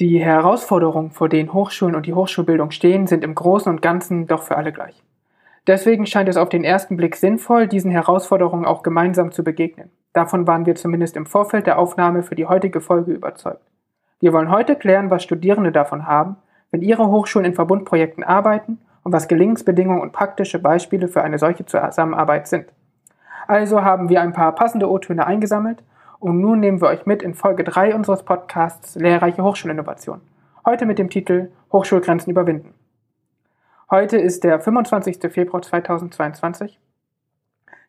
Die Herausforderungen, vor denen Hochschulen und die Hochschulbildung stehen, sind im Großen und Ganzen doch für alle gleich. Deswegen scheint es auf den ersten Blick sinnvoll, diesen Herausforderungen auch gemeinsam zu begegnen. Davon waren wir zumindest im Vorfeld der Aufnahme für die heutige Folge überzeugt. Wir wollen heute klären, was Studierende davon haben, wenn ihre Hochschulen in Verbundprojekten arbeiten und was Gelingensbedingungen und praktische Beispiele für eine solche Zusammenarbeit sind. Also haben wir ein paar passende O-Töne eingesammelt und nun nehmen wir euch mit in Folge 3 unseres Podcasts Lehrreiche Hochschulinnovation. Heute mit dem Titel Hochschulgrenzen überwinden. Heute ist der 25. Februar 2022.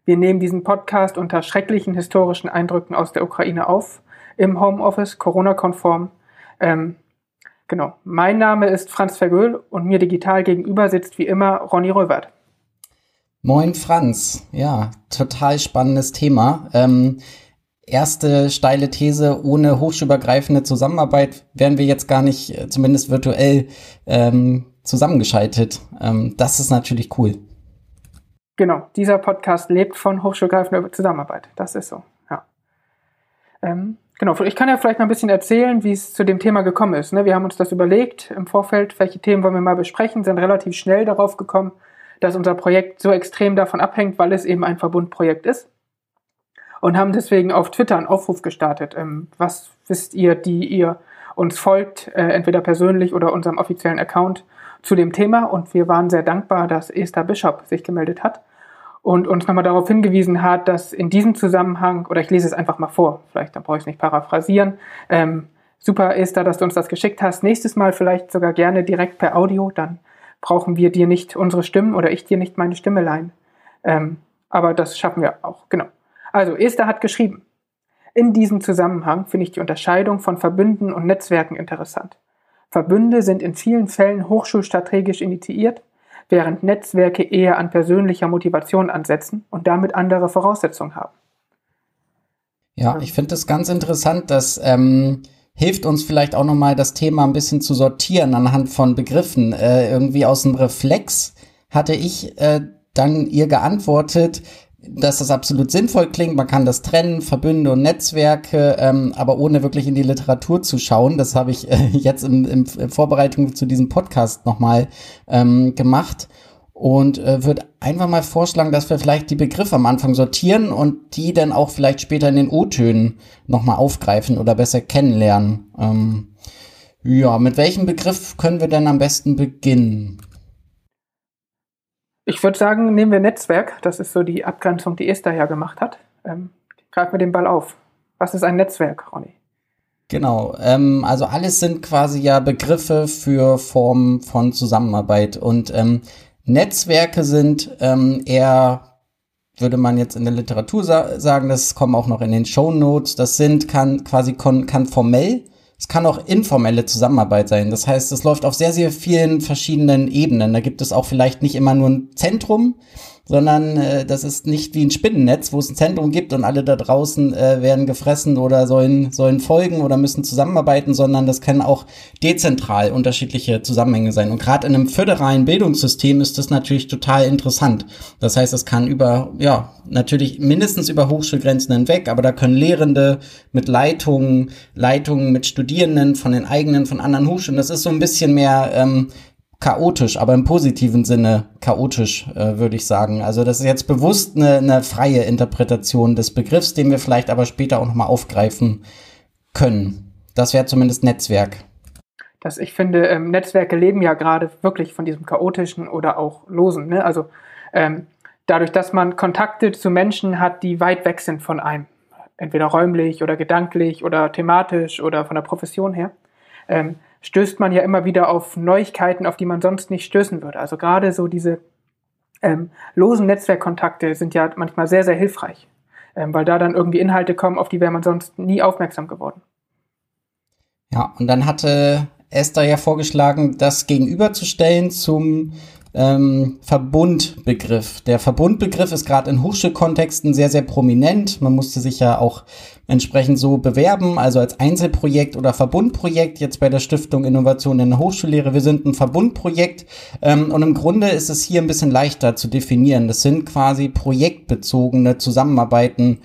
Wir nehmen diesen Podcast unter schrecklichen historischen Eindrücken aus der Ukraine auf, im Homeoffice, Corona-konform. Ähm, genau. Mein Name ist Franz Vergöhl und mir digital gegenüber sitzt wie immer Ronny Röwert. Moin Franz, ja, total spannendes Thema. Ähm, erste steile These, ohne hochschulübergreifende Zusammenarbeit wären wir jetzt gar nicht, äh, zumindest virtuell, ähm, zusammengeschaltet. Ähm, das ist natürlich cool. Genau, dieser Podcast lebt von hochschulgreifender Zusammenarbeit. Das ist so, ja. Ähm, genau, ich kann ja vielleicht mal ein bisschen erzählen, wie es zu dem Thema gekommen ist. Ne? Wir haben uns das überlegt im Vorfeld, welche Themen wollen wir mal besprechen, sind relativ schnell darauf gekommen, dass unser Projekt so extrem davon abhängt, weil es eben ein Verbundprojekt ist. Und haben deswegen auf Twitter einen Aufruf gestartet. Ähm, was wisst ihr, die ihr uns folgt, äh, entweder persönlich oder unserem offiziellen Account, zu dem Thema und wir waren sehr dankbar, dass Esther Bishop sich gemeldet hat und uns nochmal darauf hingewiesen hat, dass in diesem Zusammenhang, oder ich lese es einfach mal vor, vielleicht dann brauche ich es nicht paraphrasieren, ähm, super Esther, dass du uns das geschickt hast, nächstes Mal vielleicht sogar gerne direkt per Audio, dann brauchen wir dir nicht unsere Stimmen oder ich dir nicht meine Stimme leihen. Ähm, aber das schaffen wir auch, genau. Also Esther hat geschrieben, in diesem Zusammenhang finde ich die Unterscheidung von Verbünden und Netzwerken interessant. Verbünde sind in vielen Fällen hochschulstrategisch initiiert, während Netzwerke eher an persönlicher Motivation ansetzen und damit andere Voraussetzungen haben. Ja, ich finde das ganz interessant, dass ähm, hilft uns vielleicht auch nochmal das Thema ein bisschen zu sortieren anhand von Begriffen. Äh, irgendwie aus dem Reflex hatte ich äh, dann ihr geantwortet, dass das absolut sinnvoll klingt. Man kann das trennen, Verbünde und Netzwerke, ähm, aber ohne wirklich in die Literatur zu schauen. Das habe ich äh, jetzt in, in, Vorbereitung zu diesem Podcast nochmal ähm, gemacht und äh, würde einfach mal vorschlagen, dass wir vielleicht die Begriffe am Anfang sortieren und die dann auch vielleicht später in den O-Tönen nochmal aufgreifen oder besser kennenlernen. Ähm, ja, mit welchem Begriff können wir denn am besten beginnen? Ich würde sagen, nehmen wir Netzwerk. Das ist so die Abgrenzung, die Esther ja gemacht hat. Ähm, greifen wir den Ball auf. Was ist ein Netzwerk, Ronny? Genau, ähm, also alles sind quasi ja Begriffe für Formen von Zusammenarbeit. Und ähm, Netzwerke sind ähm, eher, würde man jetzt in der Literatur sa sagen, das kommen auch noch in den Show Notes. Das sind, kann quasi kann formell es kann auch informelle Zusammenarbeit sein. Das heißt, es läuft auf sehr, sehr vielen verschiedenen Ebenen. Da gibt es auch vielleicht nicht immer nur ein Zentrum, sondern äh, das ist nicht wie ein Spinnennetz, wo es ein Zentrum gibt und alle da draußen äh, werden gefressen oder sollen, sollen folgen oder müssen zusammenarbeiten, sondern das können auch dezentral unterschiedliche Zusammenhänge sein. Und gerade in einem föderalen Bildungssystem ist das natürlich total interessant. Das heißt, es kann über, ja, natürlich mindestens über Hochschulgrenzen hinweg, aber da können Lehrende mit Leitungen, Leitungen mit Studierenden von den eigenen, von anderen Hochschulen, das ist so ein bisschen mehr ähm, chaotisch, aber im positiven Sinne chaotisch, äh, würde ich sagen. Also das ist jetzt bewusst eine, eine freie Interpretation des Begriffs, den wir vielleicht aber später auch nochmal aufgreifen können. Das wäre zumindest Netzwerk. Das, ich finde, ähm, Netzwerke leben ja gerade wirklich von diesem chaotischen oder auch losen. Ne? Also ähm, dadurch, dass man Kontakte zu Menschen hat, die weit weg sind von einem, entweder räumlich oder gedanklich oder thematisch oder von der Profession her, ähm, stößt man ja immer wieder auf Neuigkeiten, auf die man sonst nicht stößen würde. Also gerade so diese ähm, losen Netzwerkkontakte sind ja manchmal sehr, sehr hilfreich, ähm, weil da dann irgendwie Inhalte kommen, auf die wäre man sonst nie aufmerksam geworden. Ja, und dann hatte Esther ja vorgeschlagen, das gegenüberzustellen zum ähm, Verbundbegriff. Der Verbundbegriff ist gerade in Hochschulkontexten sehr, sehr prominent. Man musste sich ja auch entsprechend so bewerben, also als Einzelprojekt oder Verbundprojekt, jetzt bei der Stiftung Innovation in der Hochschullehre. Wir sind ein Verbundprojekt ähm, und im Grunde ist es hier ein bisschen leichter zu definieren. Das sind quasi projektbezogene Zusammenarbeiten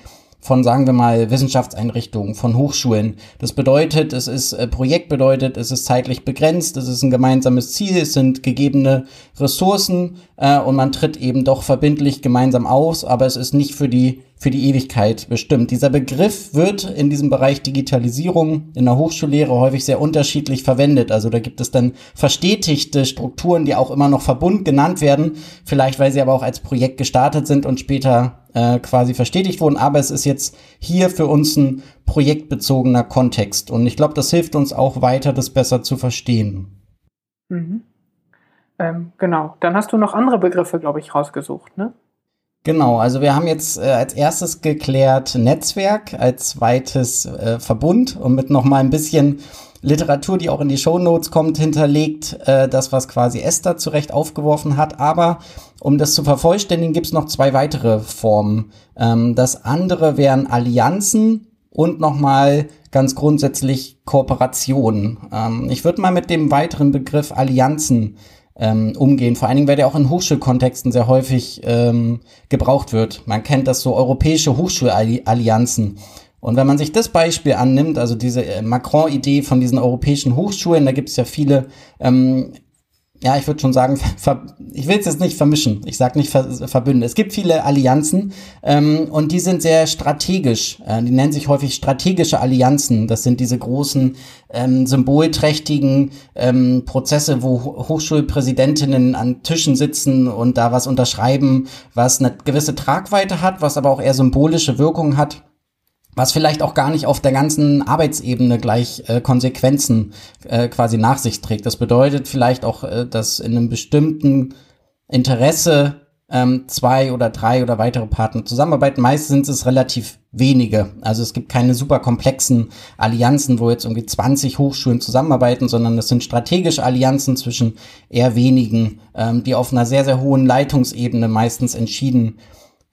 von, sagen wir mal, Wissenschaftseinrichtungen, von Hochschulen. Das bedeutet, es ist äh, Projekt bedeutet, es ist zeitlich begrenzt, es ist ein gemeinsames Ziel, es sind gegebene Ressourcen äh, und man tritt eben doch verbindlich gemeinsam aus, aber es ist nicht für die für die Ewigkeit bestimmt. Dieser Begriff wird in diesem Bereich Digitalisierung in der Hochschullehre häufig sehr unterschiedlich verwendet. Also da gibt es dann verstetigte Strukturen, die auch immer noch Verbund genannt werden, vielleicht weil sie aber auch als Projekt gestartet sind und später äh, quasi verstetigt wurden. Aber es ist jetzt hier für uns ein projektbezogener Kontext. Und ich glaube, das hilft uns auch weiter, das besser zu verstehen. Mhm. Ähm, genau. Dann hast du noch andere Begriffe, glaube ich, rausgesucht, ne? Genau, also wir haben jetzt äh, als erstes geklärt Netzwerk, als zweites äh, Verbund und mit noch mal ein bisschen Literatur, die auch in die Show Notes kommt, hinterlegt, äh, das, was quasi Esther zurecht aufgeworfen hat. Aber um das zu vervollständigen, gibt es noch zwei weitere Formen. Ähm, das andere wären Allianzen und nochmal ganz grundsätzlich Kooperationen. Ähm, ich würde mal mit dem weiteren Begriff Allianzen ähm, umgehen. Vor allen Dingen, weil der auch in Hochschulkontexten sehr häufig ähm, gebraucht wird. Man kennt das so europäische Hochschulallianzen. Und wenn man sich das Beispiel annimmt, also diese äh, Macron-Idee von diesen europäischen Hochschulen, da gibt es ja viele ähm, ja, ich würde schon sagen, ich will es jetzt nicht vermischen, ich sage nicht ver verbünden. Es gibt viele Allianzen ähm, und die sind sehr strategisch. Äh, die nennen sich häufig strategische Allianzen. Das sind diese großen ähm, symbolträchtigen ähm, Prozesse, wo Hochschulpräsidentinnen an Tischen sitzen und da was unterschreiben, was eine gewisse Tragweite hat, was aber auch eher symbolische Wirkung hat was vielleicht auch gar nicht auf der ganzen Arbeitsebene gleich äh, Konsequenzen äh, quasi nach sich trägt. Das bedeutet vielleicht auch, äh, dass in einem bestimmten Interesse ähm, zwei oder drei oder weitere Partner zusammenarbeiten. Meist sind es relativ wenige. Also es gibt keine super komplexen Allianzen, wo jetzt irgendwie 20 Hochschulen zusammenarbeiten, sondern es sind strategische Allianzen zwischen eher wenigen, ähm, die auf einer sehr, sehr hohen Leitungsebene meistens entschieden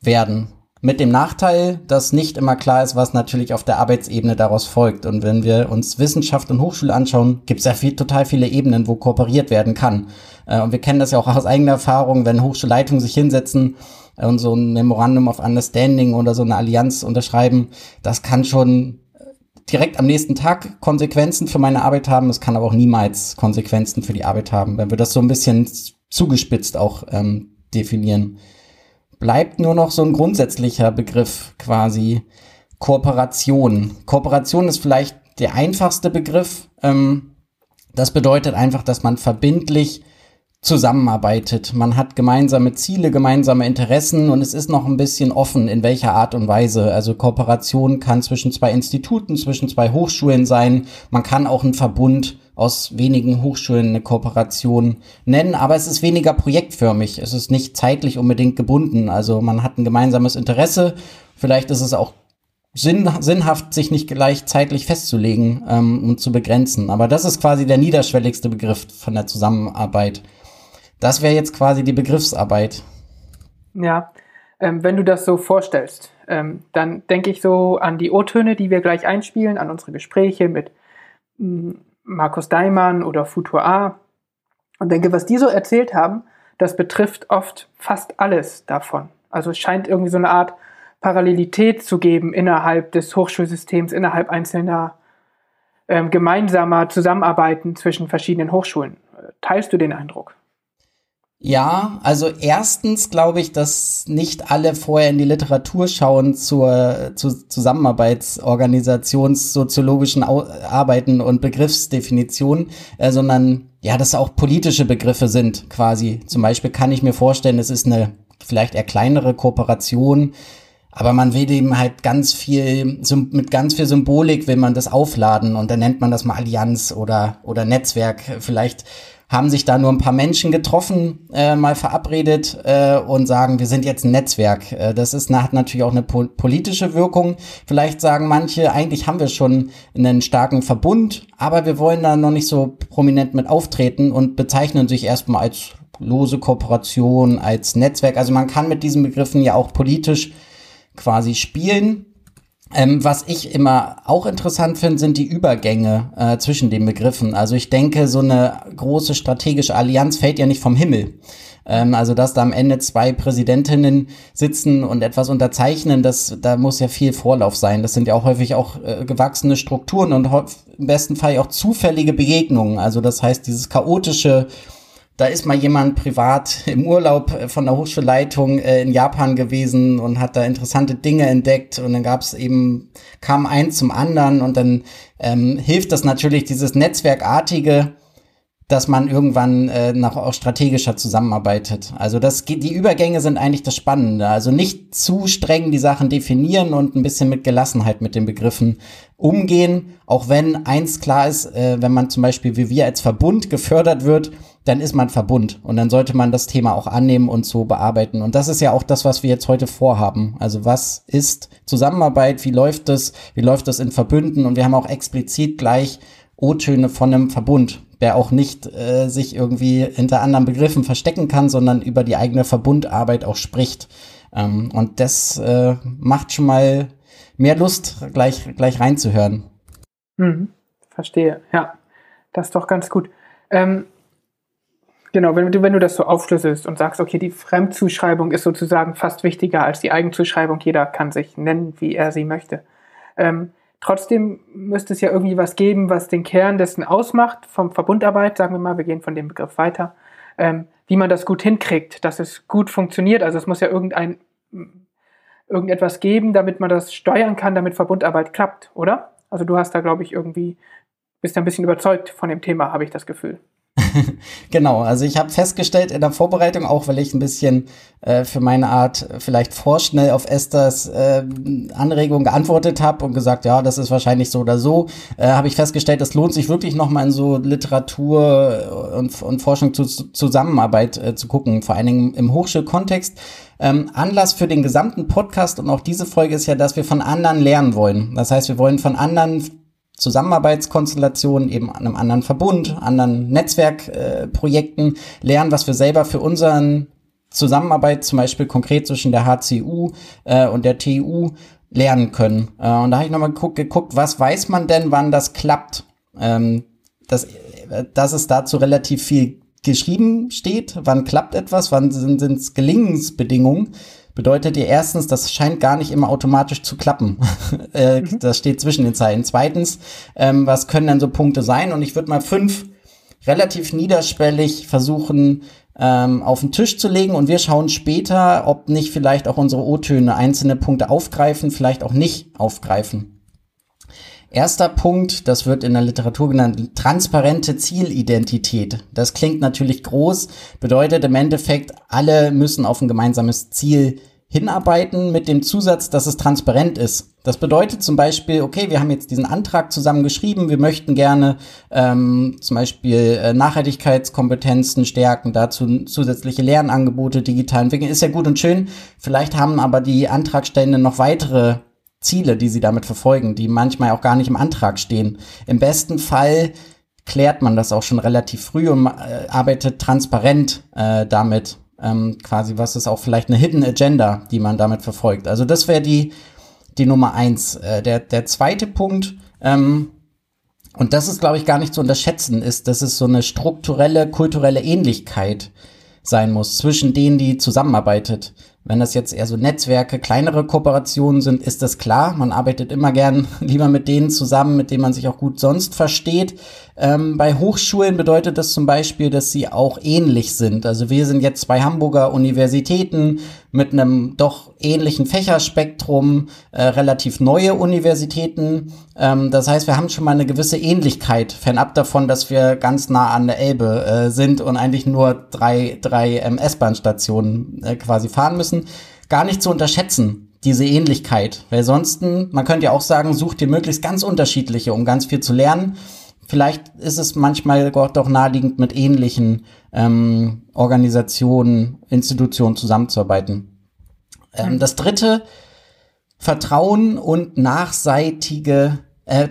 werden. Mit dem Nachteil, dass nicht immer klar ist, was natürlich auf der Arbeitsebene daraus folgt. Und wenn wir uns Wissenschaft und Hochschule anschauen, gibt es ja viel, total viele Ebenen, wo kooperiert werden kann. Äh, und wir kennen das ja auch aus eigener Erfahrung, wenn Hochschulleitungen sich hinsetzen äh, und so ein Memorandum of Understanding oder so eine Allianz unterschreiben, das kann schon direkt am nächsten Tag Konsequenzen für meine Arbeit haben. Es kann aber auch niemals Konsequenzen für die Arbeit haben, wenn wir das so ein bisschen zugespitzt auch ähm, definieren bleibt nur noch so ein grundsätzlicher Begriff quasi Kooperation. Kooperation ist vielleicht der einfachste Begriff. Ähm, das bedeutet einfach, dass man verbindlich zusammenarbeitet. Man hat gemeinsame Ziele, gemeinsame Interessen und es ist noch ein bisschen offen, in welcher Art und Weise. Also Kooperation kann zwischen zwei Instituten, zwischen zwei Hochschulen sein. Man kann auch einen Verbund aus wenigen Hochschulen eine Kooperation nennen, aber es ist weniger projektförmig. Es ist nicht zeitlich unbedingt gebunden. Also man hat ein gemeinsames Interesse. Vielleicht ist es auch sinn, sinnhaft, sich nicht gleich zeitlich festzulegen ähm, und zu begrenzen. Aber das ist quasi der niederschwelligste Begriff von der Zusammenarbeit. Das wäre jetzt quasi die Begriffsarbeit. Ja, ähm, wenn du das so vorstellst, ähm, dann denke ich so an die O-Töne, die wir gleich einspielen, an unsere Gespräche mit mh, mm, Markus Daimann oder Futur A und denke, was die so erzählt haben, das betrifft oft fast alles davon. Also es scheint irgendwie so eine Art Parallelität zu geben innerhalb des Hochschulsystems, innerhalb einzelner ähm, gemeinsamer Zusammenarbeiten zwischen verschiedenen Hochschulen. Teilst du den Eindruck? Ja, also erstens glaube ich, dass nicht alle vorher in die Literatur schauen zur, zu Zusammenarbeitsorganisationssoziologischen Arbeiten und Begriffsdefinitionen, äh, sondern ja, dass auch politische Begriffe sind quasi. Zum Beispiel kann ich mir vorstellen, es ist eine vielleicht eher kleinere Kooperation, aber man will eben halt ganz viel, mit ganz viel Symbolik will man das aufladen und dann nennt man das mal Allianz oder, oder Netzwerk. Vielleicht haben sich da nur ein paar Menschen getroffen, äh, mal verabredet äh, und sagen, wir sind jetzt ein Netzwerk. Äh, das ist, hat natürlich auch eine po politische Wirkung. Vielleicht sagen manche, eigentlich haben wir schon einen starken Verbund, aber wir wollen da noch nicht so prominent mit auftreten und bezeichnen sich erstmal als lose Kooperation, als Netzwerk. Also man kann mit diesen Begriffen ja auch politisch quasi spielen. Ähm, was ich immer auch interessant finde, sind die Übergänge äh, zwischen den Begriffen. Also ich denke, so eine große strategische Allianz fällt ja nicht vom Himmel. Ähm, also dass da am Ende zwei Präsidentinnen sitzen und etwas unterzeichnen, das da muss ja viel Vorlauf sein. Das sind ja auch häufig auch äh, gewachsene Strukturen und im besten Fall auch zufällige Begegnungen. Also das heißt dieses chaotische da ist mal jemand privat im Urlaub äh, von der Hochschulleitung äh, in Japan gewesen und hat da interessante Dinge entdeckt und dann gab es eben, kam eins zum anderen und dann ähm, hilft das natürlich, dieses Netzwerkartige, dass man irgendwann äh, noch auch strategischer zusammenarbeitet. Also das die Übergänge sind eigentlich das Spannende. Also nicht zu streng die Sachen definieren und ein bisschen mit Gelassenheit mit den Begriffen umgehen. Auch wenn eins klar ist, äh, wenn man zum Beispiel wie wir als Verbund gefördert wird, dann ist man Verbund und dann sollte man das Thema auch annehmen und so bearbeiten. Und das ist ja auch das, was wir jetzt heute vorhaben. Also was ist Zusammenarbeit? Wie läuft das? Wie läuft das in Verbünden? Und wir haben auch explizit gleich O-Töne von einem Verbund, der auch nicht äh, sich irgendwie hinter anderen Begriffen verstecken kann, sondern über die eigene Verbundarbeit auch spricht. Ähm, und das äh, macht schon mal mehr Lust, gleich, gleich reinzuhören. Mhm, verstehe, ja. Das ist doch ganz gut. Ähm, Genau, wenn du, wenn du das so aufschlüsselst und sagst, okay, die Fremdzuschreibung ist sozusagen fast wichtiger als die Eigenzuschreibung, jeder kann sich nennen, wie er sie möchte. Ähm, trotzdem müsste es ja irgendwie was geben, was den Kern dessen ausmacht, vom Verbundarbeit, sagen wir mal, wir gehen von dem Begriff weiter, ähm, wie man das gut hinkriegt, dass es gut funktioniert. Also es muss ja irgendein, irgendetwas geben, damit man das steuern kann, damit Verbundarbeit klappt, oder? Also du hast da, glaube ich, irgendwie, bist ein bisschen überzeugt von dem Thema, habe ich das Gefühl. genau, also ich habe festgestellt in der Vorbereitung, auch weil ich ein bisschen äh, für meine Art vielleicht vorschnell auf Esthers äh, Anregung geantwortet habe und gesagt, ja, das ist wahrscheinlich so oder so, äh, habe ich festgestellt, es lohnt sich wirklich nochmal in so Literatur und, und Forschung zu, Zusammenarbeit äh, zu gucken, vor allen Dingen im Hochschulkontext. Ähm, Anlass für den gesamten Podcast und auch diese Folge ist ja, dass wir von anderen lernen wollen. Das heißt, wir wollen von anderen Zusammenarbeitskonstellationen, eben einem anderen Verbund, anderen Netzwerkprojekten äh, lernen, was wir selber für unseren Zusammenarbeit, zum Beispiel konkret zwischen der HCU äh, und der TU, lernen können. Äh, und da habe ich nochmal geguckt, geguckt, was weiß man denn, wann das klappt? Ähm, dass, dass es dazu relativ viel geschrieben steht, wann klappt etwas, wann sind es Gelingensbedingungen bedeutet ihr erstens, das scheint gar nicht immer automatisch zu klappen. äh, mhm. Das steht zwischen den Zeilen. Zweitens, ähm, was können denn so Punkte sein? Und ich würde mal fünf relativ niederschwellig versuchen ähm, auf den Tisch zu legen und wir schauen später, ob nicht vielleicht auch unsere O-Töne einzelne Punkte aufgreifen, vielleicht auch nicht aufgreifen. Erster Punkt, das wird in der Literatur genannt, transparente Zielidentität. Das klingt natürlich groß, bedeutet im Endeffekt, alle müssen auf ein gemeinsames Ziel hinarbeiten mit dem Zusatz, dass es transparent ist. Das bedeutet zum Beispiel, okay, wir haben jetzt diesen Antrag zusammen geschrieben, wir möchten gerne ähm, zum Beispiel äh, Nachhaltigkeitskompetenzen stärken, dazu zusätzliche Lernangebote digital entwickeln, ist ja gut und schön. Vielleicht haben aber die Antragstellenden noch weitere Ziele, die sie damit verfolgen, die manchmal auch gar nicht im Antrag stehen. Im besten Fall klärt man das auch schon relativ früh und äh, arbeitet transparent äh, damit. Ähm, quasi, was ist auch vielleicht eine Hidden Agenda, die man damit verfolgt. Also das wäre die, die Nummer eins. Äh, der, der zweite Punkt, ähm, und das ist, glaube ich, gar nicht zu unterschätzen, ist, dass es so eine strukturelle, kulturelle Ähnlichkeit sein muss zwischen denen, die zusammenarbeitet. Wenn das jetzt eher so Netzwerke, kleinere Kooperationen sind, ist das klar. Man arbeitet immer gern lieber mit denen zusammen, mit denen man sich auch gut sonst versteht. Ähm, bei Hochschulen bedeutet das zum Beispiel, dass sie auch ähnlich sind. Also wir sind jetzt zwei Hamburger Universitäten mit einem doch ähnlichen Fächerspektrum, äh, relativ neue Universitäten. Ähm, das heißt, wir haben schon mal eine gewisse Ähnlichkeit, fernab davon, dass wir ganz nah an der Elbe äh, sind und eigentlich nur drei, drei ähm, S-Bahn-Stationen äh, quasi fahren müssen müssen, gar nicht zu unterschätzen, diese Ähnlichkeit. Weil sonst, man könnte ja auch sagen, such dir möglichst ganz unterschiedliche, um ganz viel zu lernen. Vielleicht ist es manchmal doch naheliegend, mit ähnlichen ähm, Organisationen, Institutionen zusammenzuarbeiten. Ähm, das dritte, Vertrauen und nachseitige, äh,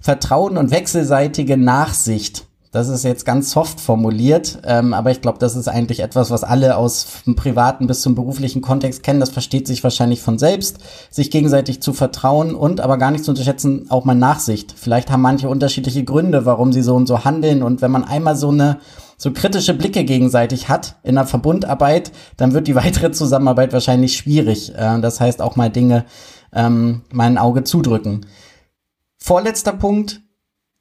Vertrauen und wechselseitige Nachsicht. Das ist jetzt ganz soft formuliert, ähm, aber ich glaube, das ist eigentlich etwas, was alle aus dem privaten bis zum beruflichen Kontext kennen. Das versteht sich wahrscheinlich von selbst, sich gegenseitig zu vertrauen und aber gar nicht zu unterschätzen, auch mal Nachsicht. Vielleicht haben manche unterschiedliche Gründe, warum sie so und so handeln. Und wenn man einmal so eine so kritische Blicke gegenseitig hat in der Verbundarbeit, dann wird die weitere Zusammenarbeit wahrscheinlich schwierig. Äh, das heißt auch mal Dinge ähm, mein Auge zudrücken. Vorletzter Punkt,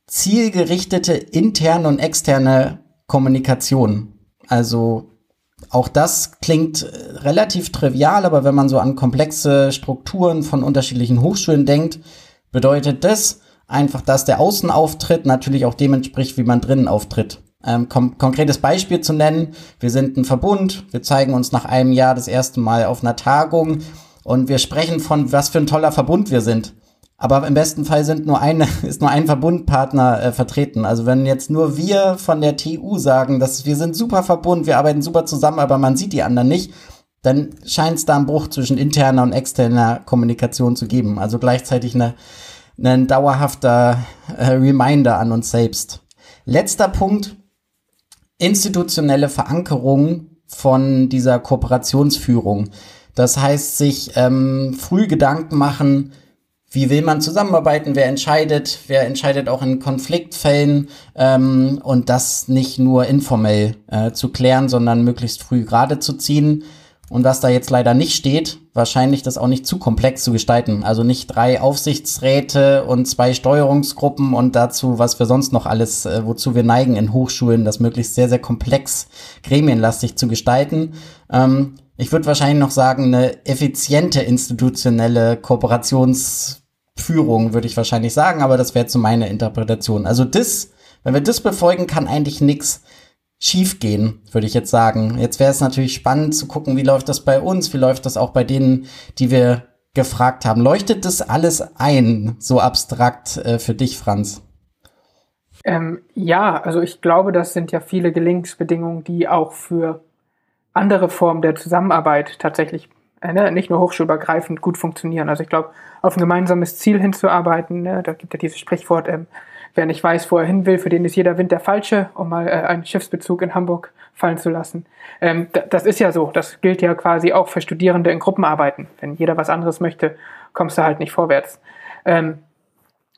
zielgerichtete interne und externe Kommunikation. Also auch das klingt äh, relativ trivial, aber wenn man so an komplexe Strukturen von unterschiedlichen Hochschulen denkt, bedeutet das einfach, dass der Außenauftritt natürlich auch dem entspricht, wie man drinnen auftritt. Ähm, kom konkretes Beispiel zu nennen, wir sind ein Verbund, wir zeigen uns nach einem Jahr das erste Mal auf einer Tagung und wir sprechen von, was für ein toller Verbund wir sind. Aber im besten Fall sind nur eine, ist nur ein Verbundpartner äh, vertreten. Also wenn jetzt nur wir von der TU sagen, dass wir sind super Verbund, wir arbeiten super zusammen, aber man sieht die anderen nicht, dann scheint es da einen Bruch zwischen interner und externer Kommunikation zu geben. Also gleichzeitig eine, ein dauerhafter äh, Reminder an uns selbst. Letzter Punkt, institutionelle Verankerung von dieser Kooperationsführung. Das heißt, sich ähm, früh Gedanken machen, wie will man zusammenarbeiten, wer entscheidet, wer entscheidet auch in Konfliktfällen ähm, und das nicht nur informell äh, zu klären, sondern möglichst früh gerade zu ziehen. Und was da jetzt leider nicht steht, wahrscheinlich das auch nicht zu komplex zu gestalten. Also nicht drei Aufsichtsräte und zwei Steuerungsgruppen und dazu, was wir sonst noch alles, äh, wozu wir neigen in Hochschulen, das möglichst sehr, sehr komplex gremienlastig zu gestalten. Ähm, ich würde wahrscheinlich noch sagen, eine effiziente institutionelle Kooperationsführung, würde ich wahrscheinlich sagen, aber das wäre zu meiner Interpretation. Also das, wenn wir das befolgen, kann eigentlich nichts schiefgehen, würde ich jetzt sagen. Jetzt wäre es natürlich spannend zu gucken, wie läuft das bei uns, wie läuft das auch bei denen, die wir gefragt haben. Leuchtet das alles ein, so abstrakt äh, für dich, Franz? Ähm, ja, also ich glaube, das sind ja viele Gelingensbedingungen, die auch für andere Formen der Zusammenarbeit tatsächlich äh, ne, nicht nur hochschulübergreifend gut funktionieren. Also ich glaube, auf ein gemeinsames Ziel hinzuarbeiten, ne, da gibt ja dieses Sprichwort, ähm, wer nicht weiß, wo er hin will, für den ist jeder Wind der falsche, um mal äh, einen Schiffsbezug in Hamburg fallen zu lassen. Ähm, das ist ja so, das gilt ja quasi auch für Studierende in Gruppenarbeiten. Wenn jeder was anderes möchte, kommst du halt nicht vorwärts. Ähm,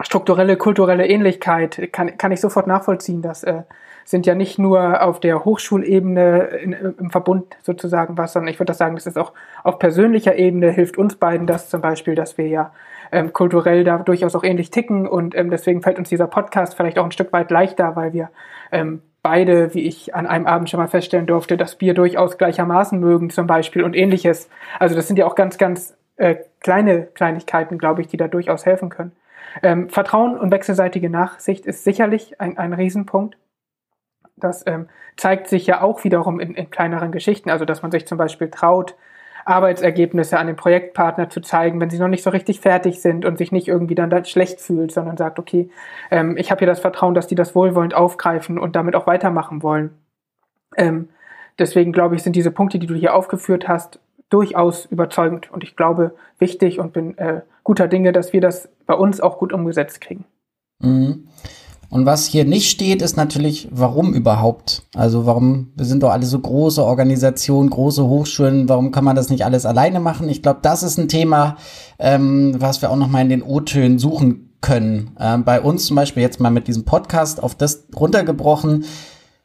strukturelle, kulturelle Ähnlichkeit kann, kann ich sofort nachvollziehen, dass äh, sind ja nicht nur auf der Hochschulebene in, im Verbund sozusagen was, sondern ich würde sagen, das ist auch auf persönlicher Ebene hilft uns beiden das zum Beispiel, dass wir ja ähm, kulturell da durchaus auch ähnlich ticken und ähm, deswegen fällt uns dieser Podcast vielleicht auch ein Stück weit leichter, weil wir ähm, beide, wie ich an einem Abend schon mal feststellen durfte, das Bier durchaus gleichermaßen mögen zum Beispiel und ähnliches. Also das sind ja auch ganz, ganz äh, kleine Kleinigkeiten, glaube ich, die da durchaus helfen können. Ähm, Vertrauen und wechselseitige Nachsicht ist sicherlich ein, ein Riesenpunkt. Das ähm, zeigt sich ja auch wiederum in, in kleineren Geschichten, also dass man sich zum Beispiel traut, Arbeitsergebnisse an den Projektpartner zu zeigen, wenn sie noch nicht so richtig fertig sind und sich nicht irgendwie dann, schlecht fühlt, sondern sagt, okay, ähm, ich habe hier das Vertrauen, dass die das wohlwollend aufgreifen und damit auch weitermachen wollen. Ähm, deswegen glaube ich, sind diese Punkte, die du hier aufgeführt hast, durchaus überzeugend und ich glaube wichtig und bin äh, guter Dinge, dass wir das bei uns auch gut umgesetzt kriegen. Mhm. Und was hier nicht steht, ist natürlich, warum überhaupt? Also warum, wir sind doch alle so große Organisationen, große Hochschulen, warum kann man das nicht alles alleine machen? Ich glaube, das ist ein Thema, ähm, was wir auch noch mal in den O-Tönen suchen können. Ähm, bei uns zum Beispiel jetzt mal mit diesem Podcast auf das runtergebrochen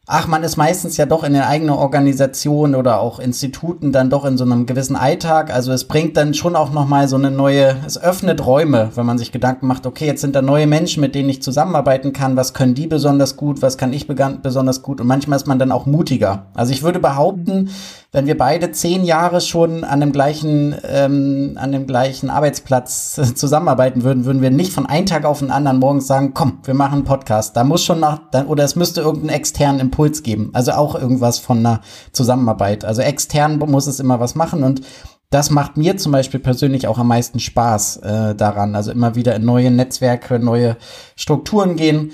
ach, man ist meistens ja doch in der eigenen Organisation oder auch Instituten dann doch in so einem gewissen Alltag. Also es bringt dann schon auch nochmal so eine neue, es öffnet Räume, wenn man sich Gedanken macht, okay, jetzt sind da neue Menschen, mit denen ich zusammenarbeiten kann. Was können die besonders gut? Was kann ich besonders gut? Und manchmal ist man dann auch mutiger. Also ich würde behaupten, wenn wir beide zehn Jahre schon an dem gleichen, ähm, an dem gleichen Arbeitsplatz zusammenarbeiten würden, würden wir nicht von einem Tag auf den anderen morgens sagen, komm, wir machen einen Podcast. Da muss schon noch, dann, oder es müsste irgendeinen externen Impuls geben. Also auch irgendwas von einer Zusammenarbeit. Also extern muss es immer was machen und das macht mir zum Beispiel persönlich auch am meisten Spaß äh, daran. Also immer wieder in neue Netzwerke, neue Strukturen gehen.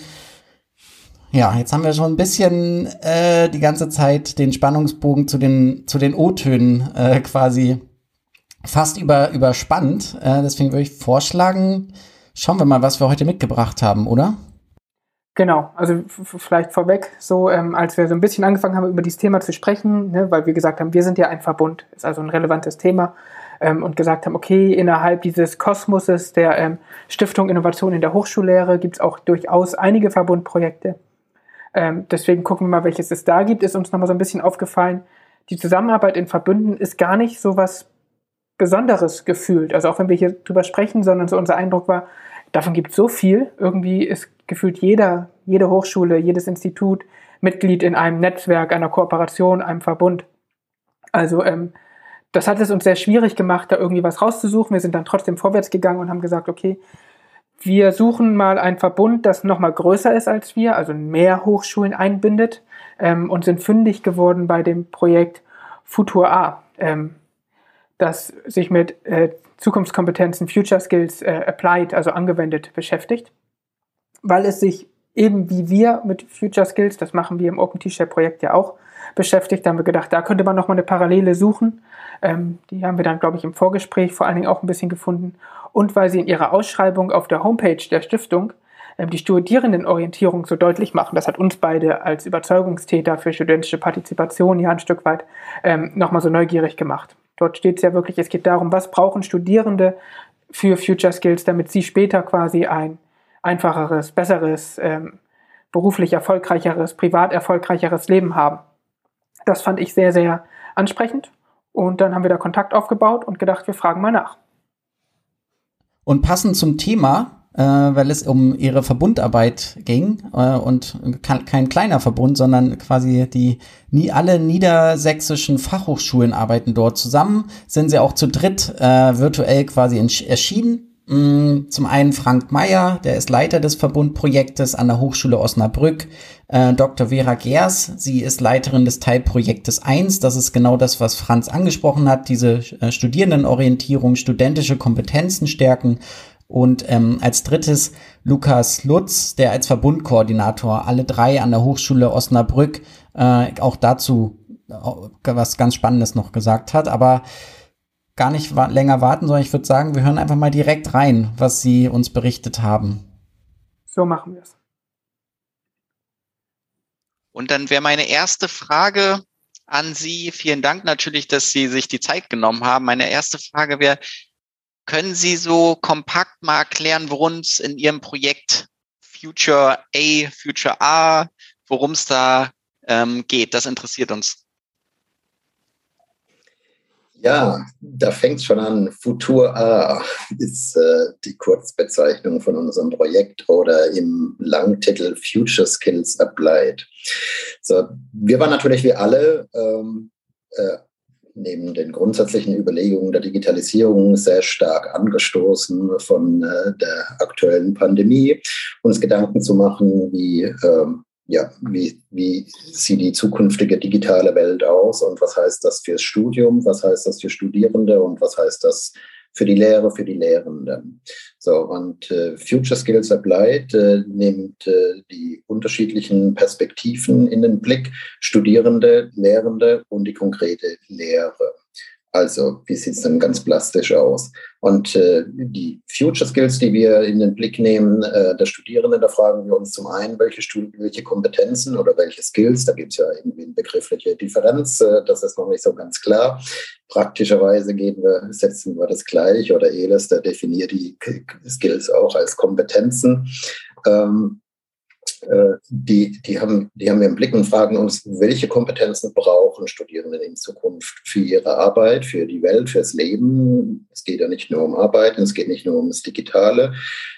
Ja, jetzt haben wir schon ein bisschen äh, die ganze Zeit den Spannungsbogen zu den, zu den O-Tönen äh, quasi fast über, überspannt. Äh, deswegen würde ich vorschlagen, schauen wir mal, was wir heute mitgebracht haben, oder? Genau, also vielleicht vorweg, so ähm, als wir so ein bisschen angefangen haben, über dieses Thema zu sprechen, ne, weil wir gesagt haben, wir sind ja ein Verbund, ist also ein relevantes Thema ähm, und gesagt haben, okay, innerhalb dieses Kosmoses der ähm, Stiftung Innovation in der Hochschullehre gibt es auch durchaus einige Verbundprojekte Ähm, deswegen gucken wir mal, welches es da gibt. Ist uns nochmal so ein bisschen aufgefallen, die Zusammenarbeit in Verbünden ist gar nicht so was Besonderes gefühlt. Also auch wenn wir hier drüber sprechen, sondern so unser Eindruck war, davon gibt es so viel. Irgendwie ist gefühlt jeder, jede Hochschule, jedes Institut Mitglied in einem Netzwerk, einer Kooperation, einem Verbund. Also ähm, das hat es uns sehr schwierig gemacht, da irgendwie was rauszusuchen. Wir sind dann trotzdem vorwärts gegangen und haben gesagt, okay, wir suchen mal einen Verbund, das nochmal größer ist als wir, also mehr Hochschulen einbindet ähm, und sind fündig geworden bei dem Projekt Futur A, ähm, das sich mit äh, Zukunftskompetenzen, Future Skills äh, applied, also angewendet beschäftigt, weil es sich eben wie wir mit Future Skills, das machen wir im Open T-Shirt Projekt ja auch, beschäftigt. Da haben wir gedacht, da könnte man nochmal eine Parallele suchen. Ähm, die haben wir dann, glaube ich, im Vorgespräch vor allen Dingen auch ein bisschen gefunden. Und weil sie in ihrer Ausschreibung auf der Homepage der Stiftung ähm, die Studierendenorientierung so deutlich machen, das hat uns beide als Überzeugungstäter für studentische Partizipation ja ein Stück weit ähm, nochmal so neugierig gemacht. Dort steht es ja wirklich, es geht darum, was brauchen Studierende für Future Skills, damit sie später quasi ein einfacheres, besseres, ähm, beruflich erfolgreicheres, privat erfolgreicheres Leben haben. Das fand ich sehr, sehr ansprechend. Und dann haben wir da Kontakt aufgebaut und gedacht, wir fragen mal nach. Und passend zum Thema, äh, weil es um ihre Verbundarbeit ging äh, und kein kleiner Verbund, sondern quasi die nie alle niedersächsischen Fachhochschulen arbeiten dort zusammen, sind sie auch zu dritt äh, virtuell quasi erschienen zum einen Frank Meyer, der ist Leiter des Verbundprojektes an der Hochschule Osnabrück. Äh, Dr. Vera Gers, sie ist Leiterin des Teilprojektes 1. Das ist genau das, was Franz angesprochen hat, diese äh, Studierendenorientierung, studentische Kompetenzen stärken. Und ähm, als drittes Lukas Lutz, der als Verbundkoordinator alle drei an der Hochschule Osnabrück äh, auch dazu äh, was ganz Spannendes noch gesagt hat. Aber gar nicht wa länger warten, sondern ich würde sagen, wir hören einfach mal direkt rein, was Sie uns berichtet haben. So machen wir es. Und dann wäre meine erste Frage an Sie. Vielen Dank natürlich, dass Sie sich die Zeit genommen haben. Meine erste Frage wäre, können Sie so kompakt mal erklären, worum es in Ihrem Projekt Future A, Future A, worum es da ähm, geht? Das interessiert uns. Ja, da fängt es schon an. Futur A ist äh, die Kurzbezeichnung von unserem Projekt oder im Langtitel Future Skills Applied. So, wir waren natürlich wie alle ähm, äh, neben den grundsätzlichen Überlegungen der Digitalisierung sehr stark angestoßen von äh, der aktuellen Pandemie, uns Gedanken zu machen, wie ähm, ja, wie, wie sieht die zukünftige digitale Welt aus und was heißt das fürs Studium, was heißt das für Studierende und was heißt das für die Lehre, für die Lehrenden. So, und äh, Future Skills Applied äh, nimmt äh, die unterschiedlichen Perspektiven in den Blick, Studierende, Lehrende und die konkrete Lehre. Also, wie sieht es denn ganz plastisch aus? Und äh, die Future Skills, die wir in den Blick nehmen, äh, der Studierenden, da fragen wir uns zum einen, welche, Stud welche Kompetenzen oder welche Skills, da gibt es ja irgendwie eine begriffliche Differenz, äh, das ist noch nicht so ganz klar. Praktischerweise gehen wir, setzen wir das gleich oder ELES, der definiert die Skills auch als Kompetenzen. Ähm, äh, die, die, haben, die haben wir im Blick und fragen uns, welche Kompetenzen brauchen Studierende in Zukunft für ihre Arbeit, für die Welt, fürs Leben. Es geht ja nicht nur um Arbeiten, es geht nicht nur um das Digitale,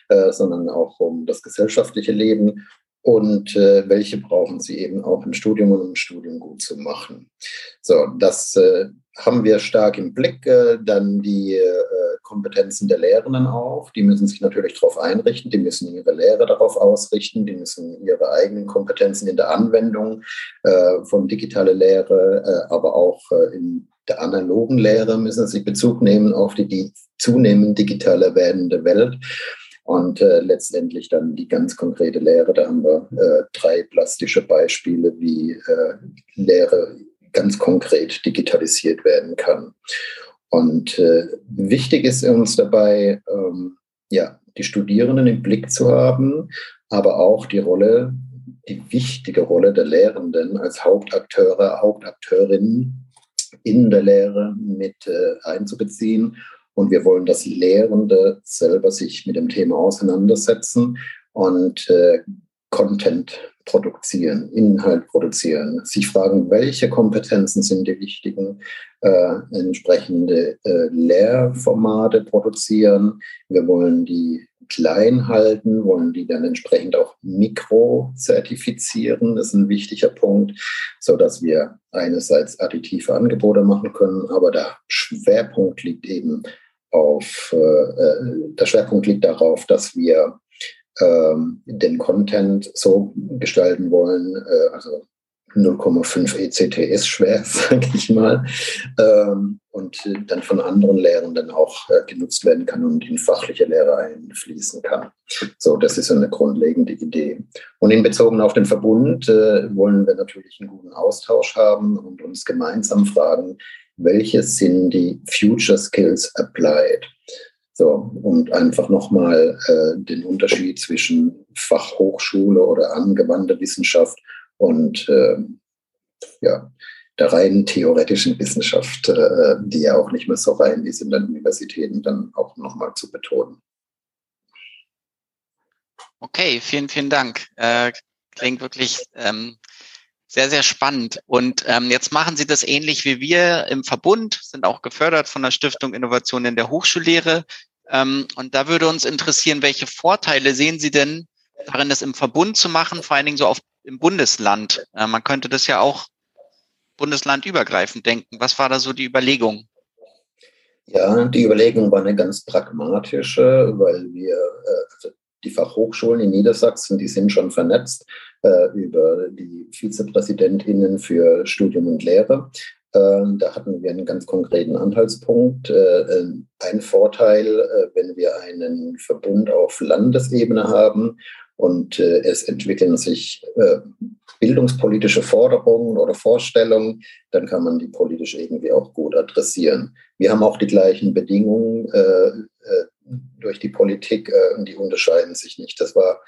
äh, sondern auch um das gesellschaftliche Leben und äh, welche brauchen sie eben auch im Studium, um ein Studium gut zu machen. So, das äh, haben wir stark im Blick. Äh, dann die äh, Kompetenzen der Lehrenden auch. Die müssen sich natürlich darauf einrichten, die müssen ihre Lehre darauf ausrichten, die müssen ihre eigenen Kompetenzen in der Anwendung äh, von digitaler Lehre, äh, aber auch äh, in der analogen Lehre müssen sie Bezug nehmen auf die, die zunehmend digitaler werdende Welt. Und äh, letztendlich dann die ganz konkrete Lehre. Da haben wir äh, drei plastische Beispiele, wie äh, Lehre ganz konkret digitalisiert werden kann. Und äh, wichtig ist uns dabei, ähm, ja, die Studierenden im Blick zu haben, aber auch die Rolle, die wichtige Rolle der Lehrenden als Hauptakteure, Hauptakteurinnen in der Lehre mit äh, einzubeziehen. Und wir wollen, dass Lehrende selber sich mit dem Thema auseinandersetzen und äh, Content produzieren, Inhalt produzieren, sich fragen, welche Kompetenzen sind die wichtigen, äh, entsprechende äh, Lehrformate produzieren. Wir wollen die klein halten, wollen die dann entsprechend auch mikro-zertifizieren. Das ist ein wichtiger Punkt, so dass wir einerseits additive Angebote machen können, aber der Schwerpunkt liegt eben auf, äh, äh der Schwerpunkt liegt darauf, dass wir ähm, den Content so gestalten wollen, äh, also 0,5 ECTS schwer, sage ich mal, ähm, und dann von anderen Lehrern auch äh, genutzt werden kann und in fachliche Lehre einfließen kann. So, das ist eine grundlegende Idee. Und in Bezug auf den Verbund äh, wollen wir natürlich einen guten Austausch haben und uns gemeinsam fragen, welche sind die Future Skills Applied? So, und einfach nochmal äh, den Unterschied zwischen Fachhochschule oder angewandte Wissenschaft und äh, ja, der rein theoretischen Wissenschaft, äh, die ja auch nicht mehr so rein ist in den Universitäten, dann auch nochmal zu betonen. Okay, vielen, vielen Dank. Äh, klingt wirklich ähm, sehr, sehr spannend. Und ähm, jetzt machen Sie das ähnlich wie wir im Verbund, sind auch gefördert von der Stiftung Innovation in der Hochschullehre. Ähm, und da würde uns interessieren, welche Vorteile sehen Sie denn darin, das im Verbund zu machen, vor allen Dingen so auf im Bundesland? Äh, man könnte das ja auch bundeslandübergreifend denken. Was war da so die Überlegung? Ja, die Überlegung war eine ganz pragmatische, weil wir, äh, also die Fachhochschulen in Niedersachsen, die sind schon vernetzt äh, über die Vizepräsidentinnen für Studium und Lehre. Ähm, da hatten wir einen ganz konkreten Anhaltspunkt. Äh, äh, ein Vorteil, äh, wenn wir einen Verbund auf Landesebene haben und es entwickeln sich bildungspolitische Forderungen oder Vorstellungen, dann kann man die politisch irgendwie auch gut adressieren. Wir haben auch die gleichen Bedingungen durch die Politik und die unterscheiden sich nicht. Das war,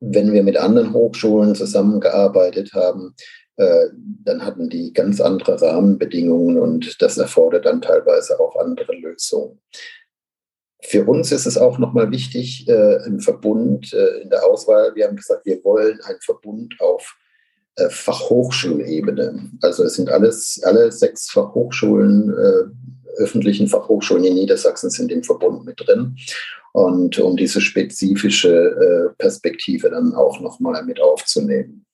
wenn wir mit anderen Hochschulen zusammengearbeitet haben, dann hatten die ganz andere Rahmenbedingungen und das erfordert dann teilweise auch andere Lösungen. Für uns ist es auch nochmal wichtig, äh, im Verbund, äh, in der Auswahl, wir haben gesagt, wir wollen einen Verbund auf äh, Fachhochschulebene. Also es sind alles, alle sechs Fachhochschulen, äh, öffentlichen Fachhochschulen in Niedersachsen sind im Verbund mit drin. Und um diese spezifische äh, Perspektive dann auch nochmal mit aufzunehmen.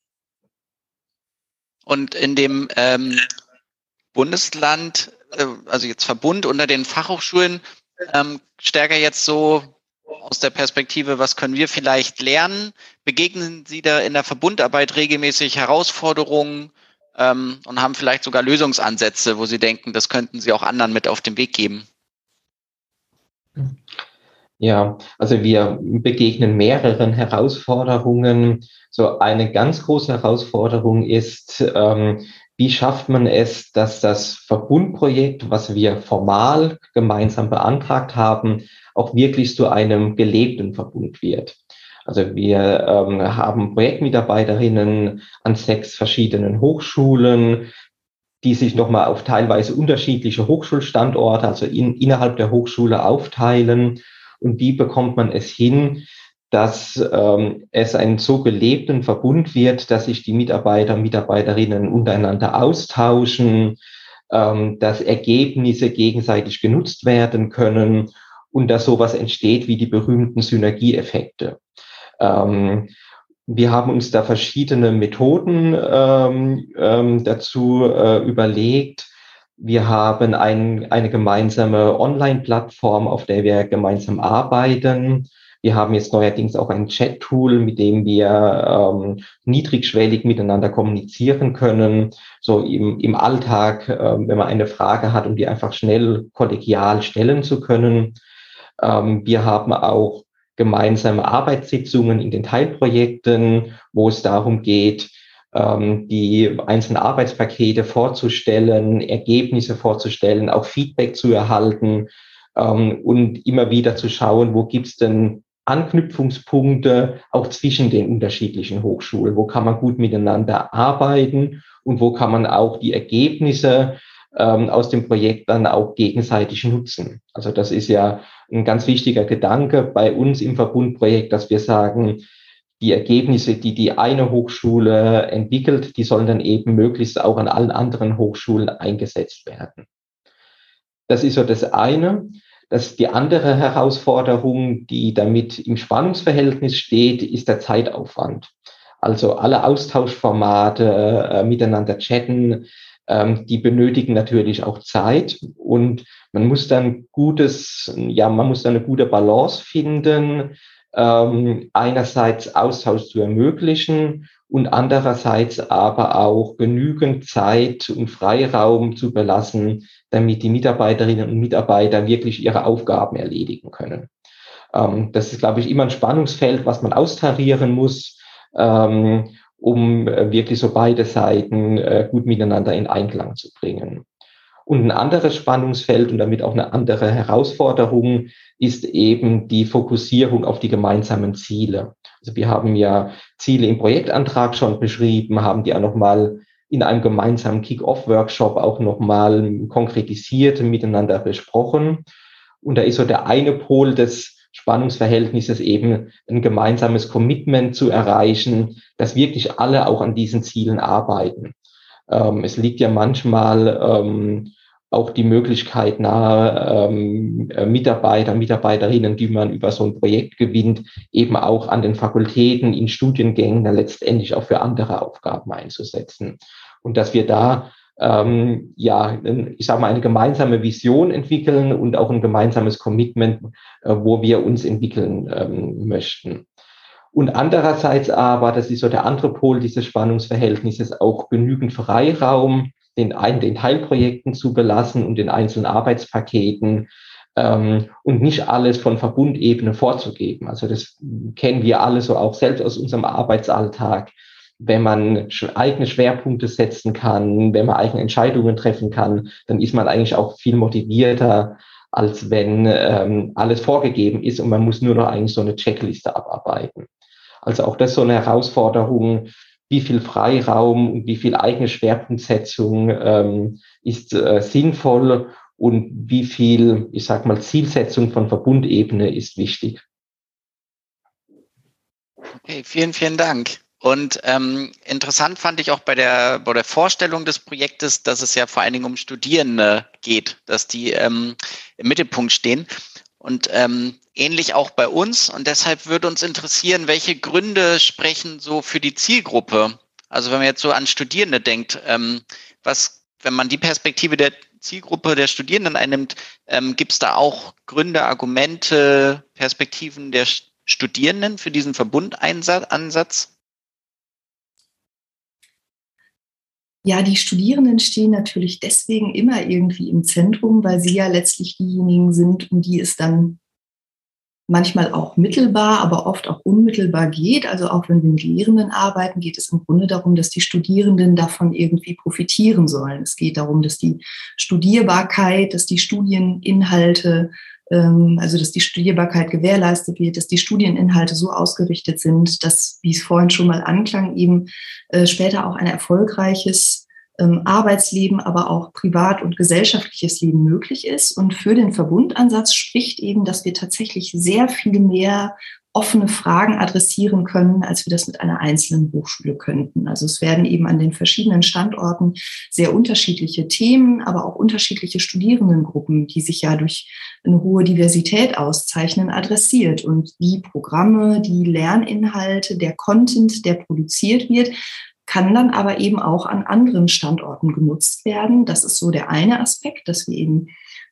Und in dem ähm, Bundesland, äh, also jetzt Verbund unter den Fachhochschulen, ähm, stärker jetzt so aus der Perspektive, was können wir vielleicht lernen? Begegnen Sie da in der Verbundarbeit regelmäßig Herausforderungen ähm, und haben vielleicht sogar Lösungsansätze, wo Sie denken, das könnten Sie auch anderen mit auf den Weg geben? Ja, also wir begegnen mehreren Herausforderungen. So eine ganz große Herausforderung ist, ähm, wie schafft man es, dass das Verbundprojekt, was wir formal gemeinsam beantragt haben, auch wirklich zu einem gelebten Verbund wird. Also wir ähm, haben Projektmitarbeiterinnen an sechs verschiedenen Hochschulen, die sich nochmal auf teilweise unterschiedliche Hochschulstandorte, also in, innerhalb der Hochschule aufteilen und wie bekommt man es hin, dass ähm, es einen so gelebten Verbund wird, dass sich die Mitarbeiter, Mitarbeiterinnen untereinander austauschen, ähm, dass Ergebnisse gegenseitig genutzt werden können und dass sowas entsteht wie die berühmten Synergieeffekte. Ähm, wir haben uns da verschiedene Methoden ähm, ähm, dazu äh, überlegt, wir haben ein, eine gemeinsame Online-Plattform, auf der wir gemeinsam arbeiten. Wir haben jetzt neuerdings auch ein Chat-Tool, mit dem wir ähm, niedrigschwellig miteinander kommunizieren können. So im, im Alltag, äh, wenn man eine Frage hat, um die einfach schnell kollegial stellen zu können. Ähm, wir haben auch gemeinsame Arbeitssitzungen in den Teilprojekten, wo es darum geht, die einzelnen Arbeitspakete vorzustellen, Ergebnisse vorzustellen, auch Feedback zu erhalten ähm, und immer wieder zu schauen, wo gibt's denn Anknüpfungspunkte auch zwischen den unterschiedlichen Hochschulen, wo kann man gut miteinander arbeiten und wo kann man auch die Ergebnisse ähm, aus dem Projekt dann auch gegenseitig nutzen. Also das ist ja ein ganz wichtiger Gedanke bei uns im Verbundprojekt, dass wir sagen, die Ergebnisse, die die eine Hochschule entwickelt, die sollen dann eben möglichst auch an allen anderen Hochschulen eingesetzt werden. Das ist so das eine. Das die andere Herausforderung, die damit im Spannungsverhältnis steht, ist der Zeitaufwand. Also alle Austauschformate, äh, miteinander chatten, ähm, die benötigen natürlich auch Zeit und man muss dann gutes, ja, man muss dann eine gute Balance finden, ähm, einerseits Austausch zu ermöglichen und andererseits aber auch genügend Zeit und Freiraum zu belassen, damit die Mitarbeiterinnen und Mitarbeiter wirklich ihre Aufgaben erledigen können. Ähm, das ist, glaube ich, immer ein Spannungsfeld, was man austarieren muss, ähm, um äh, wirklich so beide Seiten äh, gut miteinander in Einklang zu bringen. Und ein anderes Spannungsfeld und damit auch eine andere Herausforderung ist eben die Fokussierung auf die gemeinsamen Ziele. Also wir haben ja Ziele im Projektantrag schon beschrieben, haben die auch nochmal in einem gemeinsamen Kick-Off-Workshop auch nochmal konkretisiert miteinander besprochen. Und da ist so der eine Pol des Spannungsverhältnisses eben ein gemeinsames Commitment zu erreichen, dass wirklich alle auch an diesen Zielen arbeiten. Ähm, es liegt ja manchmal ähm, auch die Möglichkeit nahe, ähm, äh, Mitarbeiter, Mitarbeiterinnen, die man über so ein Projekt gewinnt, eben auch an den Fakultäten, in Studiengängen dann letztendlich auch für andere Aufgaben einzusetzen. Und dass wir da ähm, ja, ich sage mal, eine gemeinsame Vision entwickeln und auch ein gemeinsames Commitment, äh, wo wir uns entwickeln ähm, möchten. Und andererseits aber, das ist so der andere Pol dieses Spannungsverhältnisses, auch genügend Freiraum den, den Teilprojekten zu belassen und den einzelnen Arbeitspaketen ähm, und nicht alles von Verbundebene vorzugeben. Also das kennen wir alle so auch selbst aus unserem Arbeitsalltag. Wenn man eigene Schwerpunkte setzen kann, wenn man eigene Entscheidungen treffen kann, dann ist man eigentlich auch viel motivierter, als wenn ähm, alles vorgegeben ist und man muss nur noch eigentlich so eine Checkliste abarbeiten. Also auch das ist so eine Herausforderung, wie viel Freiraum und wie viel eigene Schwerpunktsetzung ähm, ist äh, sinnvoll und wie viel, ich sag mal, Zielsetzung von Verbundebene ist wichtig. Okay, vielen, vielen Dank. Und ähm, interessant fand ich auch bei der, bei der Vorstellung des Projektes, dass es ja vor allen Dingen um Studierende geht, dass die ähm, im Mittelpunkt stehen. Und ähm, ähnlich auch bei uns. Und deshalb würde uns interessieren, welche Gründe sprechen so für die Zielgruppe? Also wenn man jetzt so an Studierende denkt, ähm, was, wenn man die Perspektive der Zielgruppe der Studierenden einnimmt, ähm, gibt es da auch Gründe, Argumente, Perspektiven der Studierenden für diesen Verbundansatz? Ja, die Studierenden stehen natürlich deswegen immer irgendwie im Zentrum, weil sie ja letztlich diejenigen sind, um die es dann manchmal auch mittelbar, aber oft auch unmittelbar geht. Also auch wenn wir mit Lehrenden arbeiten, geht es im Grunde darum, dass die Studierenden davon irgendwie profitieren sollen. Es geht darum, dass die Studierbarkeit, dass die Studieninhalte also dass die Studierbarkeit gewährleistet wird, dass die Studieninhalte so ausgerichtet sind, dass, wie es vorhin schon mal anklang, eben äh, später auch ein erfolgreiches ähm, Arbeitsleben, aber auch privat und gesellschaftliches Leben möglich ist. Und für den Verbundansatz spricht eben, dass wir tatsächlich sehr viel mehr offene Fragen adressieren können, als wir das mit einer einzelnen Hochschule könnten. Also es werden eben an den verschiedenen Standorten sehr unterschiedliche Themen, aber auch unterschiedliche Studierendengruppen, die sich ja durch eine hohe Diversität auszeichnen, adressiert. Und die Programme, die Lerninhalte, der Content, der produziert wird, kann dann aber eben auch an anderen Standorten genutzt werden. Das ist so der eine Aspekt, dass wir eben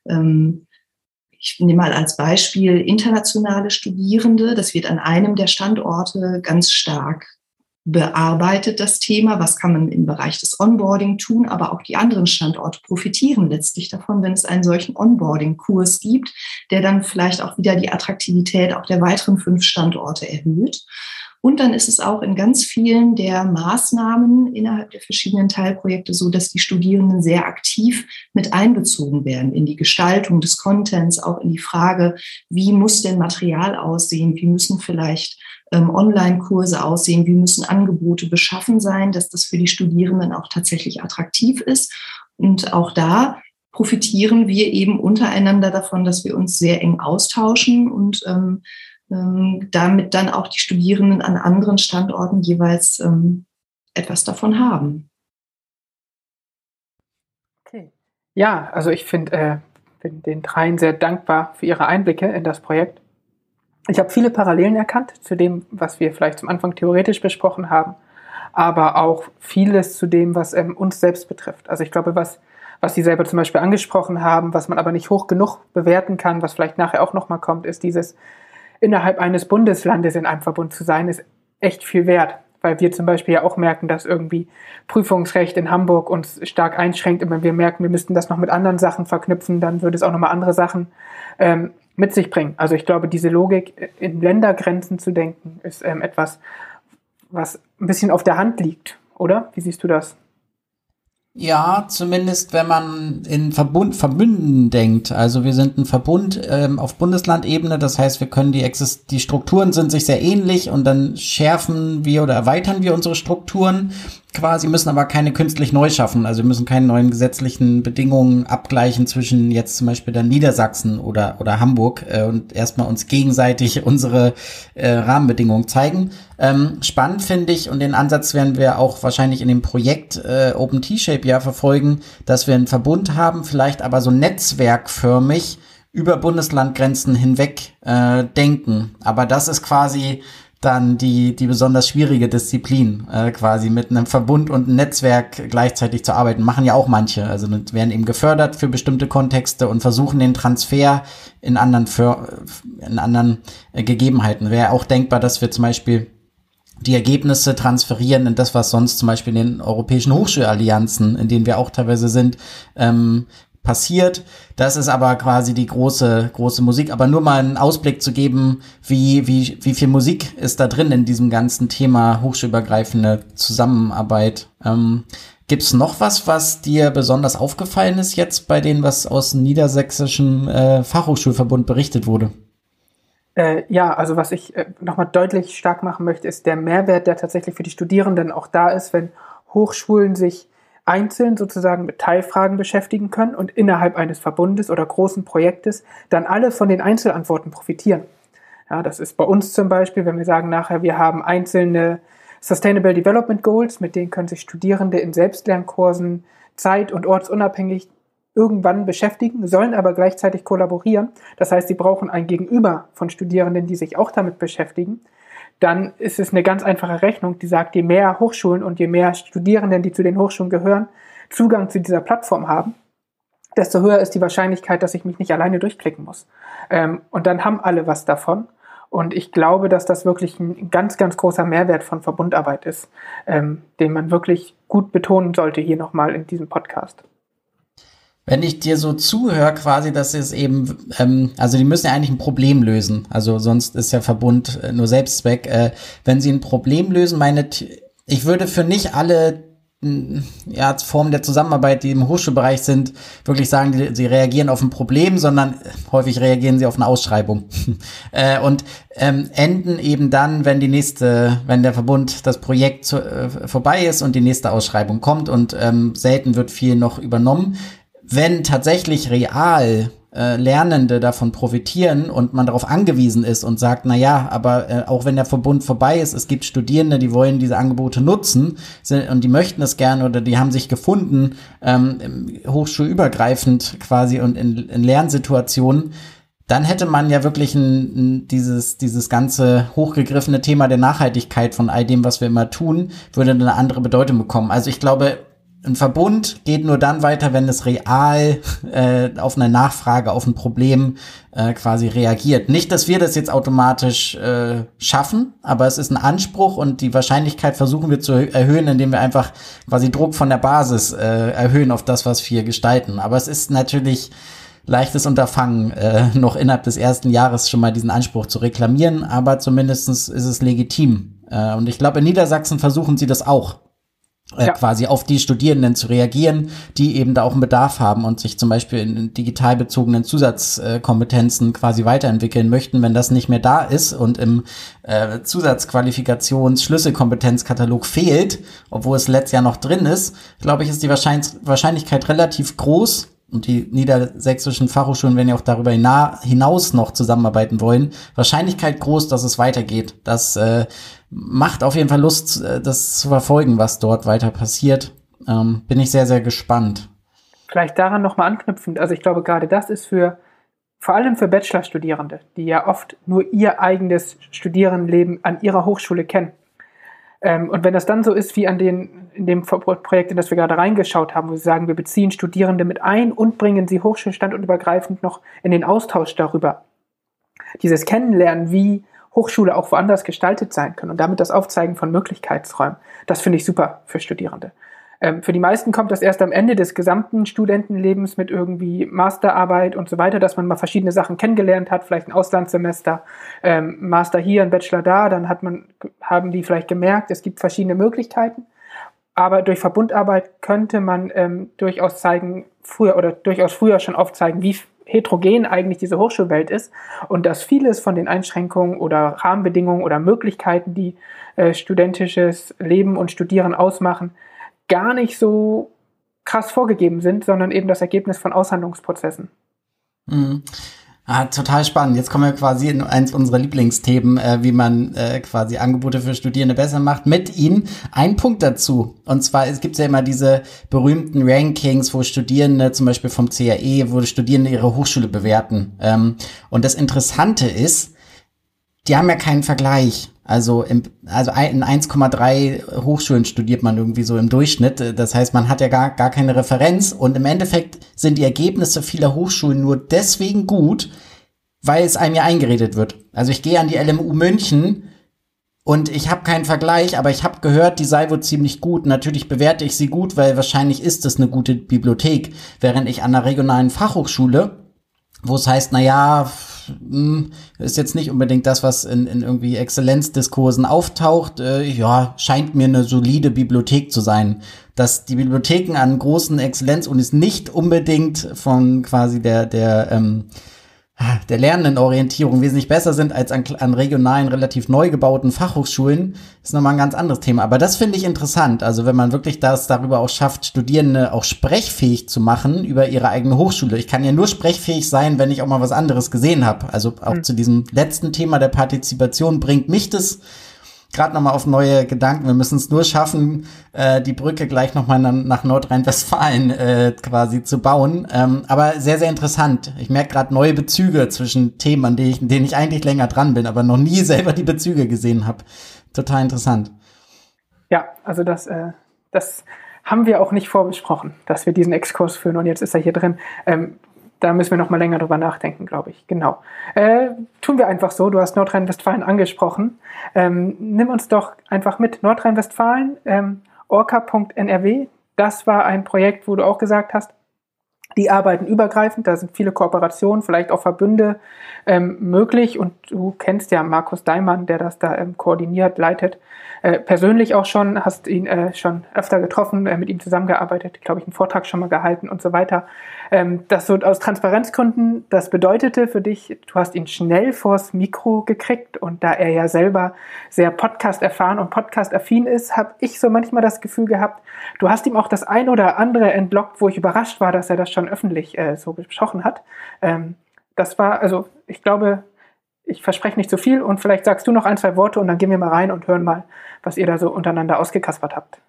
ähm, ich nehme mal als Beispiel internationale Studierende. Das wird an einem der Standorte ganz stark bearbeitet, das Thema. Was kann man im Bereich des Onboarding tun? Aber auch die anderen Standorte profitieren letztlich davon, wenn es einen solchen Onboarding-Kurs gibt, der dann vielleicht auch wieder die Attraktivität auch der weiteren fünf Standorte erhöht. Und dann ist es auch in ganz vielen der Maßnahmen innerhalb der verschiedenen Teilprojekte so, dass die Studierenden sehr aktiv mit einbezogen werden in die Gestaltung des Contents, auch in die Frage, wie muss denn Material aussehen, wie müssen vielleicht ähm, Online-Kurse aussehen, wie müssen Angebote beschaffen sein, dass das für die Studierenden auch tatsächlich attraktiv ist. Und auch da profitieren wir eben untereinander davon, dass wir uns sehr eng austauschen und ähm, damit dann auch die Studierenden an anderen Standorten jeweils ähm, etwas davon haben. Okay. Ja, also ich finde, äh, bin den dreien sehr dankbar für ihre Einblicke in das Projekt. Ich habe viele Parallelen erkannt zu dem, was wir vielleicht zum Anfang theoretisch besprochen haben, aber auch vieles zu dem, was ähm, uns selbst betrifft. Also ich glaube, was, was Sie selber zum Beispiel angesprochen haben, was man aber nicht hoch genug bewerten kann, was vielleicht nachher auch nochmal kommt, ist dieses, innerhalb eines Bundeslandes in einem Verbund zu sein, ist echt viel wert weil wir zum Beispiel ja auch merken, dass irgendwie Prüfungsrecht in Hamburg uns stark einschränkt. Und wenn wir merken, wir müssten das noch mit anderen Sachen verknüpfen, dann würde es auch nochmal andere Sachen ähm, mit sich bringen. Also ich glaube, diese Logik, in Ländergrenzen zu denken, ist ähm, etwas, was ein bisschen auf der Hand liegt, oder? Wie siehst du das? Ja, zumindest wenn man in Verbund, Verbünden denkt. Also wir sind ein Verbund ähm, auf Bundeslandebene, das heißt, wir können die, Exist die Strukturen sind sich sehr ähnlich und dann schärfen wir oder erweitern wir unsere Strukturen quasi, müssen aber keine künstlich neu schaffen. Also wir müssen keine neuen gesetzlichen Bedingungen abgleichen zwischen jetzt zum Beispiel dann Niedersachsen oder, oder Hamburg äh, und erstmal uns gegenseitig unsere äh, Rahmenbedingungen zeigen. Ähm, spannend finde ich und den Ansatz werden wir auch wahrscheinlich in dem Projekt äh, Open T-Shape ja verfolgen, dass wir einen Verbund haben, vielleicht aber so netzwerkförmig über Bundeslandgrenzen hinweg äh, denken. Aber das ist quasi dann die, die besonders schwierige Disziplin, äh, quasi mit einem Verbund und einem Netzwerk gleichzeitig zu arbeiten. Machen ja auch manche. Also werden eben gefördert für bestimmte Kontexte und versuchen den Transfer in anderen, für, in anderen äh, Gegebenheiten. Wäre auch denkbar, dass wir zum Beispiel die Ergebnisse transferieren in das, was sonst zum Beispiel in den europäischen Hochschulallianzen, in denen wir auch teilweise sind, ähm, passiert. Das ist aber quasi die große, große Musik. Aber nur mal einen Ausblick zu geben, wie, wie, wie viel Musik ist da drin in diesem ganzen Thema hochschulübergreifende Zusammenarbeit. Ähm, Gibt es noch was, was dir besonders aufgefallen ist jetzt bei denen, was aus dem niedersächsischen äh, Fachhochschulverbund berichtet wurde? Äh, ja, also was ich äh, nochmal deutlich stark machen möchte, ist der Mehrwert, der tatsächlich für die Studierenden auch da ist, wenn Hochschulen sich einzeln sozusagen mit Teilfragen beschäftigen können und innerhalb eines Verbundes oder großen Projektes dann alle von den Einzelantworten profitieren. Ja, das ist bei uns zum Beispiel, wenn wir sagen nachher, wir haben einzelne Sustainable Development Goals, mit denen können sich Studierende in Selbstlernkursen zeit- und ortsunabhängig irgendwann beschäftigen, sollen aber gleichzeitig kollaborieren. Das heißt, sie brauchen ein Gegenüber von Studierenden, die sich auch damit beschäftigen dann ist es eine ganz einfache Rechnung, die sagt, je mehr Hochschulen und je mehr Studierenden, die zu den Hochschulen gehören, Zugang zu dieser Plattform haben, desto höher ist die Wahrscheinlichkeit, dass ich mich nicht alleine durchklicken muss. Ähm, und dann haben alle was davon. Und ich glaube, dass das wirklich ein ganz, ganz großer Mehrwert von Verbundarbeit ist, ähm, den man wirklich gut betonen sollte hier nochmal in diesem Podcast wenn ich dir so zuhöre, quasi, dass es eben, ähm, also die müssen ja eigentlich ein Problem lösen. Also sonst ist ja Verbund äh, nur Selbstzweck. Äh, wenn sie ein Problem lösen, meine, ich würde für nicht alle ja, Formen der Zusammenarbeit, die im Hochschulbereich sind, wirklich sagen, die, sie reagieren auf ein Problem, sondern häufig reagieren sie auf eine Ausschreibung. äh, und ähm, enden eben dann, wenn die nächste, wenn der Verbund das Projekt zu, äh, vorbei ist und die nächste Ausschreibung kommt und ähm, selten wird viel noch übernommen wenn tatsächlich real äh, Lernende davon profitieren und man darauf angewiesen ist und sagt, na ja, aber äh, auch wenn der Verbund vorbei ist, es gibt Studierende, die wollen diese Angebote nutzen sind, und die möchten es gerne oder die haben sich gefunden, ähm, hochschulübergreifend quasi und in, in Lernsituationen, dann hätte man ja wirklich ein, ein, dieses, dieses ganze hochgegriffene Thema der Nachhaltigkeit von all dem, was wir immer tun, würde eine andere Bedeutung bekommen. Also ich glaube, ein Verbund geht nur dann weiter, wenn es real äh, auf eine Nachfrage, auf ein Problem äh, quasi reagiert. Nicht, dass wir das jetzt automatisch äh, schaffen, aber es ist ein Anspruch und die Wahrscheinlichkeit versuchen wir zu erhöhen, indem wir einfach quasi Druck von der Basis äh, erhöhen auf das, was wir gestalten. Aber es ist natürlich leichtes Unterfangen, äh, noch innerhalb des ersten Jahres schon mal diesen Anspruch zu reklamieren, aber zumindestens ist es legitim. Äh, und ich glaube, in Niedersachsen versuchen sie das auch ja. quasi auf die Studierenden zu reagieren, die eben da auch einen Bedarf haben und sich zum Beispiel in digital bezogenen Zusatzkompetenzen quasi weiterentwickeln möchten. Wenn das nicht mehr da ist und im äh, Zusatzqualifikations-Schlüsselkompetenzkatalog fehlt, obwohl es letztes Jahr noch drin ist, glaube ich, ist die Wahrscheinlichkeit relativ groß, und die niedersächsischen Fachhochschulen werden ja auch darüber hinaus noch zusammenarbeiten wollen, Wahrscheinlichkeit groß, dass es weitergeht. Das äh, macht auf jeden Fall Lust, äh, das zu verfolgen, was dort weiter passiert. Ähm, bin ich sehr, sehr gespannt. Vielleicht daran nochmal anknüpfend. Also ich glaube, gerade das ist für vor allem für Bachelorstudierende, die ja oft nur ihr eigenes Studierendenleben an ihrer Hochschule kennen. Ähm, und wenn das dann so ist wie an den, in dem Projekt, in das wir gerade reingeschaut haben, wo sie sagen, wir beziehen Studierende mit ein und bringen sie hochschulstandortübergreifend noch in den Austausch darüber. Dieses Kennenlernen, wie Hochschule auch woanders gestaltet sein kann und damit das Aufzeigen von Möglichkeitsräumen, das finde ich super für Studierende. Ähm, für die meisten kommt das erst am Ende des gesamten Studentenlebens mit irgendwie Masterarbeit und so weiter, dass man mal verschiedene Sachen kennengelernt hat, vielleicht ein Auslandssemester, ähm, Master hier, ein Bachelor da, dann hat man, haben die vielleicht gemerkt, es gibt verschiedene Möglichkeiten. Aber durch Verbundarbeit könnte man ähm, durchaus zeigen, früher oder durchaus früher schon aufzeigen, wie heterogen eigentlich diese Hochschulwelt ist und dass vieles von den Einschränkungen oder Rahmenbedingungen oder Möglichkeiten, die äh, studentisches Leben und Studieren ausmachen, gar nicht so krass vorgegeben sind, sondern eben das Ergebnis von Aushandlungsprozessen. Mhm. Ah, total spannend. Jetzt kommen wir quasi in eins unserer Lieblingsthemen, äh, wie man äh, quasi Angebote für Studierende besser macht. Mit Ihnen ein Punkt dazu. Und zwar, es gibt ja immer diese berühmten Rankings, wo Studierende, zum Beispiel vom CAE, wo Studierende ihre Hochschule bewerten. Ähm, und das Interessante ist, die haben ja keinen Vergleich. Also, im, also in 1,3 Hochschulen studiert man irgendwie so im Durchschnitt. Das heißt, man hat ja gar, gar keine Referenz und im Endeffekt sind die Ergebnisse vieler Hochschulen nur deswegen gut, weil es einem ja eingeredet wird. Also ich gehe an die LMU München und ich habe keinen Vergleich, aber ich habe gehört, die sei wohl ziemlich gut. Natürlich bewerte ich sie gut, weil wahrscheinlich ist es eine gute Bibliothek, während ich an der regionalen Fachhochschule wo es heißt, na ja, hm, ist jetzt nicht unbedingt das, was in, in irgendwie Exzellenzdiskursen auftaucht. Äh, ja, scheint mir eine solide Bibliothek zu sein. Dass die Bibliotheken an großen Exzellenzunis nicht unbedingt von quasi der, der ähm, der Lernendenorientierung wesentlich besser sind als an, an, regionalen, relativ neu gebauten Fachhochschulen, ist nochmal ein ganz anderes Thema. Aber das finde ich interessant. Also wenn man wirklich das darüber auch schafft, Studierende auch sprechfähig zu machen über ihre eigene Hochschule. Ich kann ja nur sprechfähig sein, wenn ich auch mal was anderes gesehen habe. Also auch mhm. zu diesem letzten Thema der Partizipation bringt mich das gerade nochmal auf neue Gedanken. Wir müssen es nur schaffen, äh, die Brücke gleich nochmal nach Nordrhein-Westfalen äh, quasi zu bauen. Ähm, aber sehr, sehr interessant. Ich merke gerade neue Bezüge zwischen Themen, an denen ich, denen ich eigentlich länger dran bin, aber noch nie selber die Bezüge gesehen habe. Total interessant. Ja, also das, äh, das haben wir auch nicht vorbesprochen, dass wir diesen Exkurs führen und jetzt ist er hier drin. Ähm, da müssen wir noch mal länger drüber nachdenken, glaube ich. Genau. Äh, tun wir einfach so. Du hast Nordrhein-Westfalen angesprochen. Ähm, nimm uns doch einfach mit. Nordrhein-Westfalen, ähm, orca.nrw, das war ein Projekt, wo du auch gesagt hast, die arbeiten übergreifend, da sind viele Kooperationen, vielleicht auch Verbünde ähm, möglich. Und du kennst ja Markus Daimann, der das da ähm, koordiniert, leitet. Äh, persönlich auch schon, hast ihn äh, schon öfter getroffen, äh, mit ihm zusammengearbeitet, glaube ich, einen Vortrag schon mal gehalten und so weiter. Ähm, das so aus Transparenzgründen, das bedeutete für dich, du hast ihn schnell vors Mikro gekriegt und da er ja selber sehr Podcast erfahren und Podcast affin ist, habe ich so manchmal das Gefühl gehabt, du hast ihm auch das ein oder andere entlockt, wo ich überrascht war, dass er das schon öffentlich äh, so besprochen hat. Ähm, das war, also ich glaube, ich verspreche nicht zu so viel und vielleicht sagst du noch ein, zwei Worte und dann gehen wir mal rein und hören mal, was ihr da so untereinander ausgekaspert habt.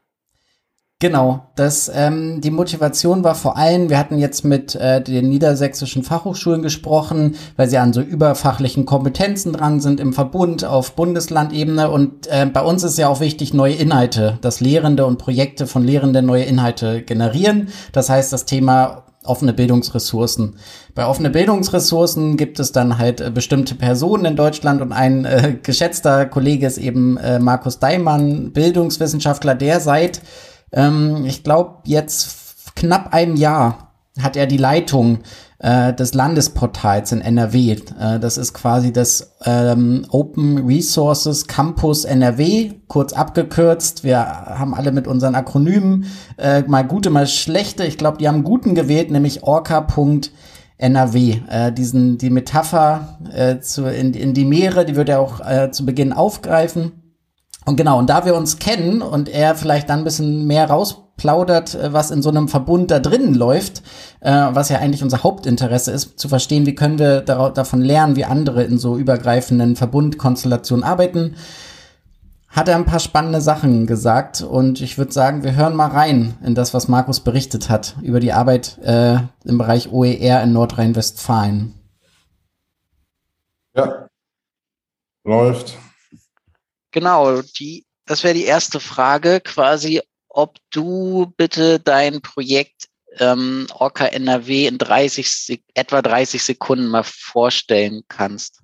Genau, das ähm, die Motivation war vor allem, wir hatten jetzt mit äh, den niedersächsischen Fachhochschulen gesprochen, weil sie an so überfachlichen Kompetenzen dran sind im Verbund auf Bundeslandebene und äh, bei uns ist ja auch wichtig neue Inhalte, dass Lehrende und Projekte von Lehrenden neue Inhalte generieren. Das heißt, das Thema offene Bildungsressourcen. Bei offene Bildungsressourcen gibt es dann halt äh, bestimmte Personen in Deutschland und ein äh, geschätzter Kollege ist eben äh, Markus Daimann, Bildungswissenschaftler, der seit, ähm, ich glaube, jetzt knapp einem Jahr hat er die Leitung äh, des Landesportals in NRW. Äh, das ist quasi das ähm, Open Resources Campus NRW, kurz abgekürzt. Wir haben alle mit unseren Akronymen äh, mal gute, mal schlechte. Ich glaube, die haben guten gewählt, nämlich orca.nrw. Äh, diesen, die Metapher äh, zu, in, in die Meere, die wird er auch äh, zu Beginn aufgreifen. Und genau, und da wir uns kennen und er vielleicht dann ein bisschen mehr raus plaudert, äh, was in so einem Verbund da drinnen läuft, äh, was ja eigentlich unser Hauptinteresse ist, zu verstehen, wie können wir davon lernen, wie andere in so übergreifenden Verbundkonstellationen arbeiten hat er ein paar spannende Sachen gesagt und ich würde sagen, wir hören mal rein in das, was Markus berichtet hat über die Arbeit äh, im Bereich OER in Nordrhein-Westfalen. Ja, läuft. Genau, die, das wäre die erste Frage, quasi, ob du bitte dein Projekt ähm, Orca NRW in 30, etwa 30 Sekunden mal vorstellen kannst.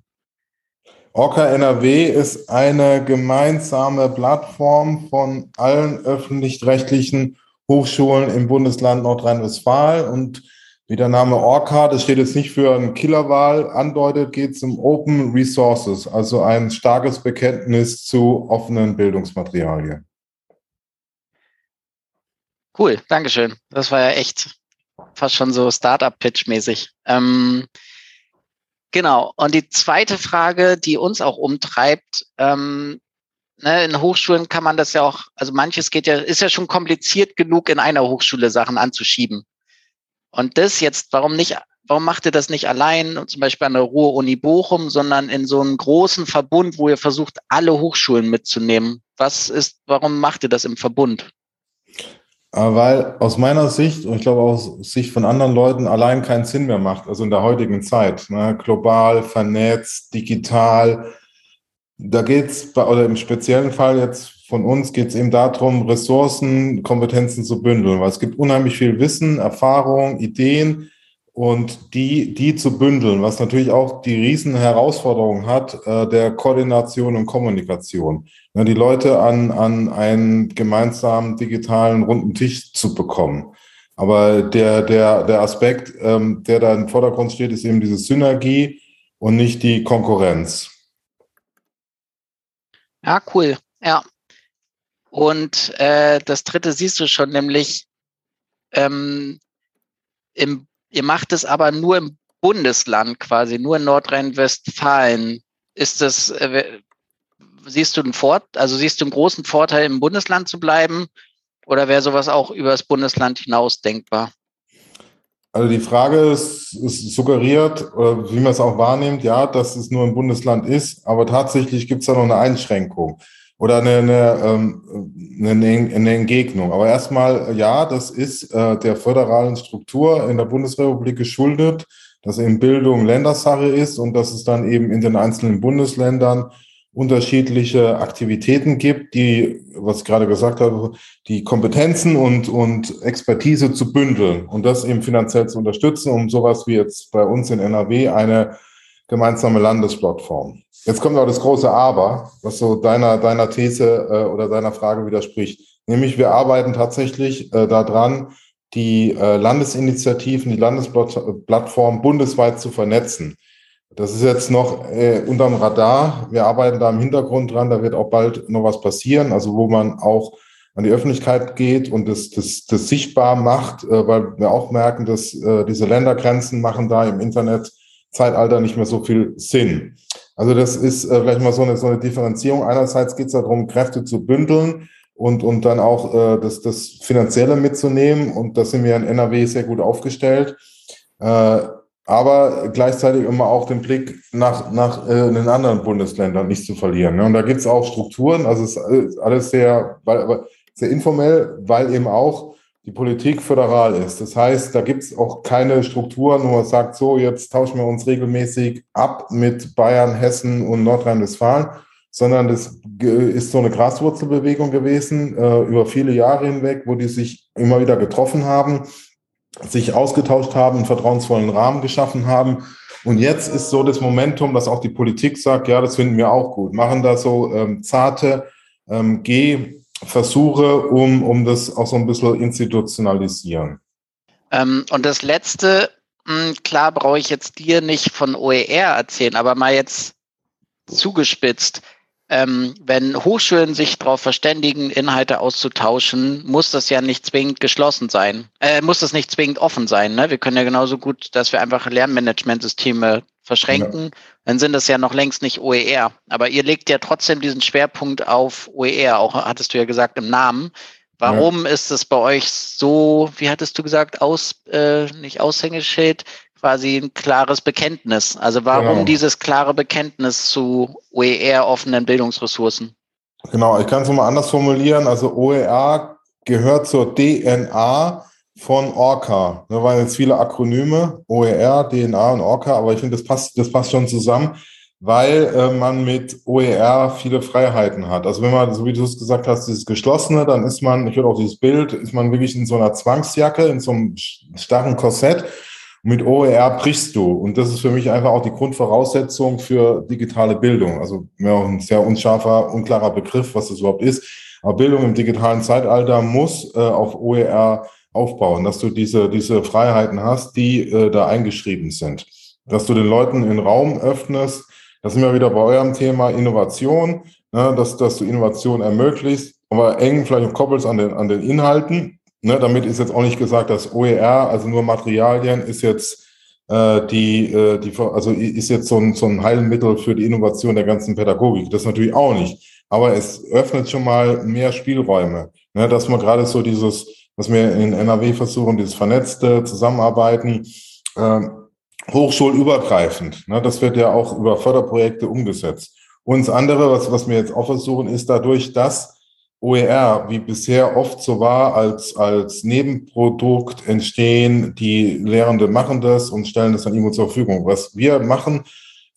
Orca NRW ist eine gemeinsame Plattform von allen öffentlich-rechtlichen Hochschulen im Bundesland Nordrhein-Westfalen. Und wie der Name Orca, das steht jetzt nicht für einen Killerwahl, andeutet, geht es um Open Resources, also ein starkes Bekenntnis zu offenen Bildungsmaterialien. Cool, Dankeschön. Das war ja echt fast schon so Startup-Pitch-mäßig. Ähm, Genau. Und die zweite Frage, die uns auch umtreibt, ähm, ne, in Hochschulen kann man das ja auch, also manches geht ja, ist ja schon kompliziert genug, in einer Hochschule Sachen anzuschieben. Und das jetzt, warum nicht, warum macht ihr das nicht allein, zum Beispiel an der Ruhr-Uni Bochum, sondern in so einem großen Verbund, wo ihr versucht, alle Hochschulen mitzunehmen? Was ist, warum macht ihr das im Verbund? Weil aus meiner Sicht und ich glaube aus Sicht von anderen Leuten allein keinen Sinn mehr macht, also in der heutigen Zeit, ne? global, vernetzt, digital. Da geht's oder im speziellen Fall jetzt von uns geht es eben darum, Ressourcen, Kompetenzen zu bündeln, weil es gibt unheimlich viel Wissen, Erfahrung, Ideen, und die, die zu bündeln, was natürlich auch die riesen Herausforderung hat, äh, der Koordination und Kommunikation. Ja, die Leute an, an einen gemeinsamen digitalen runden Tisch zu bekommen. Aber der, der, der Aspekt, ähm, der da im Vordergrund steht, ist eben diese Synergie und nicht die Konkurrenz. Ja, cool. Ja. Und äh, das dritte siehst du schon, nämlich ähm, im Ihr macht es aber nur im Bundesland quasi, nur in Nordrhein-Westfalen. Ist das, äh, siehst du einen Fort, also siehst du einen großen Vorteil, im Bundesland zu bleiben? Oder wäre sowas auch über das Bundesland hinaus denkbar? Also die Frage ist, ist suggeriert, oder wie man es auch wahrnimmt, ja, dass es nur im Bundesland ist, aber tatsächlich gibt es da noch eine Einschränkung oder eine, eine, ähm, eine, eine Entgegnung. Aber erstmal, ja, das ist äh, der föderalen Struktur in der Bundesrepublik geschuldet, dass eben Bildung Ländersache ist und dass es dann eben in den einzelnen Bundesländern unterschiedliche Aktivitäten gibt, die, was ich gerade gesagt habe, die Kompetenzen und, und Expertise zu bündeln und das eben finanziell zu unterstützen, um sowas wie jetzt bei uns in NRW eine gemeinsame Landesplattform. Jetzt kommt auch das große Aber, was so deiner, deiner These äh, oder deiner Frage widerspricht. Nämlich, wir arbeiten tatsächlich äh, daran, die äh, Landesinitiativen, die Landesplattform bundesweit zu vernetzen. Das ist jetzt noch äh, unterm Radar. Wir arbeiten da im Hintergrund dran. Da wird auch bald noch was passieren, also wo man auch an die Öffentlichkeit geht und das, das, das sichtbar macht, äh, weil wir auch merken, dass äh, diese Ländergrenzen machen da im Internetzeitalter nicht mehr so viel Sinn. Also das ist äh, vielleicht mal so eine, so eine Differenzierung. Einerseits geht es darum, Kräfte zu bündeln und, und dann auch äh, das, das Finanzielle mitzunehmen. Und da sind wir in NRW sehr gut aufgestellt. Äh, aber gleichzeitig immer auch den Blick nach, nach äh, den anderen Bundesländern nicht zu verlieren. Ne? Und da gibt es auch Strukturen, also es ist alles sehr, weil, sehr informell, weil eben auch die Politik föderal ist. Das heißt, da gibt es auch keine Strukturen, wo man sagt, so, jetzt tauschen wir uns regelmäßig ab mit Bayern, Hessen und Nordrhein-Westfalen, sondern das ist so eine Graswurzelbewegung gewesen äh, über viele Jahre hinweg, wo die sich immer wieder getroffen haben, sich ausgetauscht haben, einen vertrauensvollen Rahmen geschaffen haben. Und jetzt ist so das Momentum, dass auch die Politik sagt, ja, das finden wir auch gut, machen da so ähm, zarte ähm, Geh Versuche, um, um das auch so ein bisschen institutionalisieren. Ähm, und das Letzte, mh, hm, klar brauche ich jetzt dir nicht von OER erzählen, aber mal jetzt zugespitzt. Ähm, wenn Hochschulen sich darauf verständigen, Inhalte auszutauschen, muss das ja nicht zwingend geschlossen sein. Äh, muss das nicht zwingend offen sein. Ne? Wir können ja genauso gut, dass wir einfach Lernmanagementsysteme verschränken, ja. dann sind das ja noch längst nicht OER. Aber ihr legt ja trotzdem diesen Schwerpunkt auf OER, auch hattest du ja gesagt im Namen. Warum ja. ist es bei euch so, wie hattest du gesagt, aus, äh, nicht Aushängeschild, quasi ein klares Bekenntnis? Also warum genau. dieses klare Bekenntnis zu OER offenen Bildungsressourcen? Genau, ich kann es mal anders formulieren. Also OER gehört zur DNA von Orca. Da waren jetzt viele Akronyme, OER, DNA und Orca, aber ich finde, das passt, das passt schon zusammen, weil äh, man mit OER viele Freiheiten hat. Also wenn man, so wie du es gesagt hast, dieses Geschlossene, dann ist man, ich würde auch dieses Bild, ist man wirklich in so einer Zwangsjacke, in so einem starren Korsett. Mit OER brichst du. Und das ist für mich einfach auch die Grundvoraussetzung für digitale Bildung. Also ja, ein sehr unscharfer, unklarer Begriff, was das überhaupt ist. Aber Bildung im digitalen Zeitalter muss äh, auf OER aufbauen, dass du diese, diese Freiheiten hast, die äh, da eingeschrieben sind. Dass du den Leuten den Raum öffnest. Das sind wir wieder bei eurem Thema Innovation, ne, dass, dass du Innovation ermöglicht, aber eng vielleicht koppelst an den, an den Inhalten. Ne, damit ist jetzt auch nicht gesagt, dass OER, also nur Materialien, ist jetzt äh, die, äh, die, also ist jetzt so ein, so ein Heilmittel für die Innovation der ganzen Pädagogik. Das natürlich auch nicht. Aber es öffnet schon mal mehr Spielräume, ne, dass man gerade so dieses, was wir in NRW versuchen, dieses vernetzte Zusammenarbeiten, äh, hochschulübergreifend. Ne, das wird ja auch über Förderprojekte umgesetzt. Und das andere, was, was wir jetzt auch versuchen, ist dadurch, dass OER, wie bisher oft so war, als, als Nebenprodukt entstehen, die Lehrende machen das und stellen das dann irgendwo zur Verfügung. Was wir machen,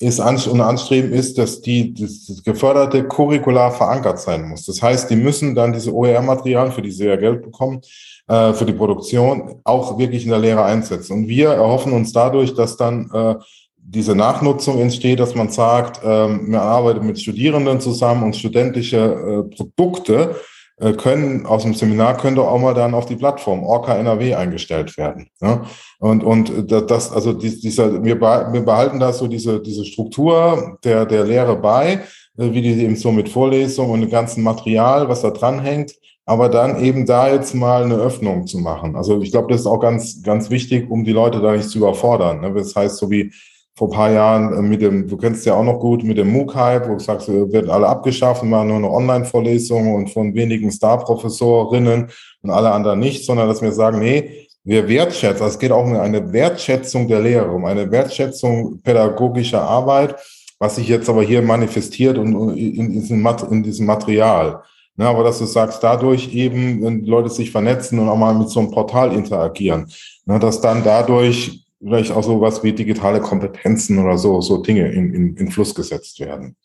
ist und anstreben ist, dass die das geförderte Curricular verankert sein muss. Das heißt, die müssen dann diese OER-Materialien, für die sie ja Geld bekommen, äh, für die Produktion, auch wirklich in der Lehre einsetzen. Und wir erhoffen uns dadurch, dass dann äh, diese Nachnutzung entsteht, dass man sagt, ähm, man arbeitet mit Studierenden zusammen und studentische äh, Produkte äh, können aus dem Seminar könnte auch mal dann auf die Plattform Orca NRW eingestellt werden. Ja? Und, und das, also dieser, wir, behalten da so diese, diese Struktur der, der Lehre bei, äh, wie die eben so mit Vorlesungen und dem ganzen Material, was da dran hängt, aber dann eben da jetzt mal eine Öffnung zu machen. Also ich glaube, das ist auch ganz, ganz wichtig, um die Leute da nicht zu überfordern. Ne? Das heißt, so wie vor ein paar Jahren äh, mit dem, du kennst ja auch noch gut, mit dem MOOC-Hype, wo du sagst, wir werden alle abgeschafft, machen nur eine Online-Vorlesung und von wenigen Star-Professorinnen und alle anderen nicht, sondern dass wir sagen, nee, wir wertschätzen, also es geht auch um eine Wertschätzung der Lehre, um eine Wertschätzung pädagogischer Arbeit, was sich jetzt aber hier manifestiert und in, diesem, in diesem Material. Ja, aber dass du sagst, dadurch eben, wenn Leute sich vernetzen und auch mal mit so einem Portal interagieren, na, dass dann dadurch vielleicht auch so was wie digitale Kompetenzen oder so, so Dinge in, in, in Fluss gesetzt werden.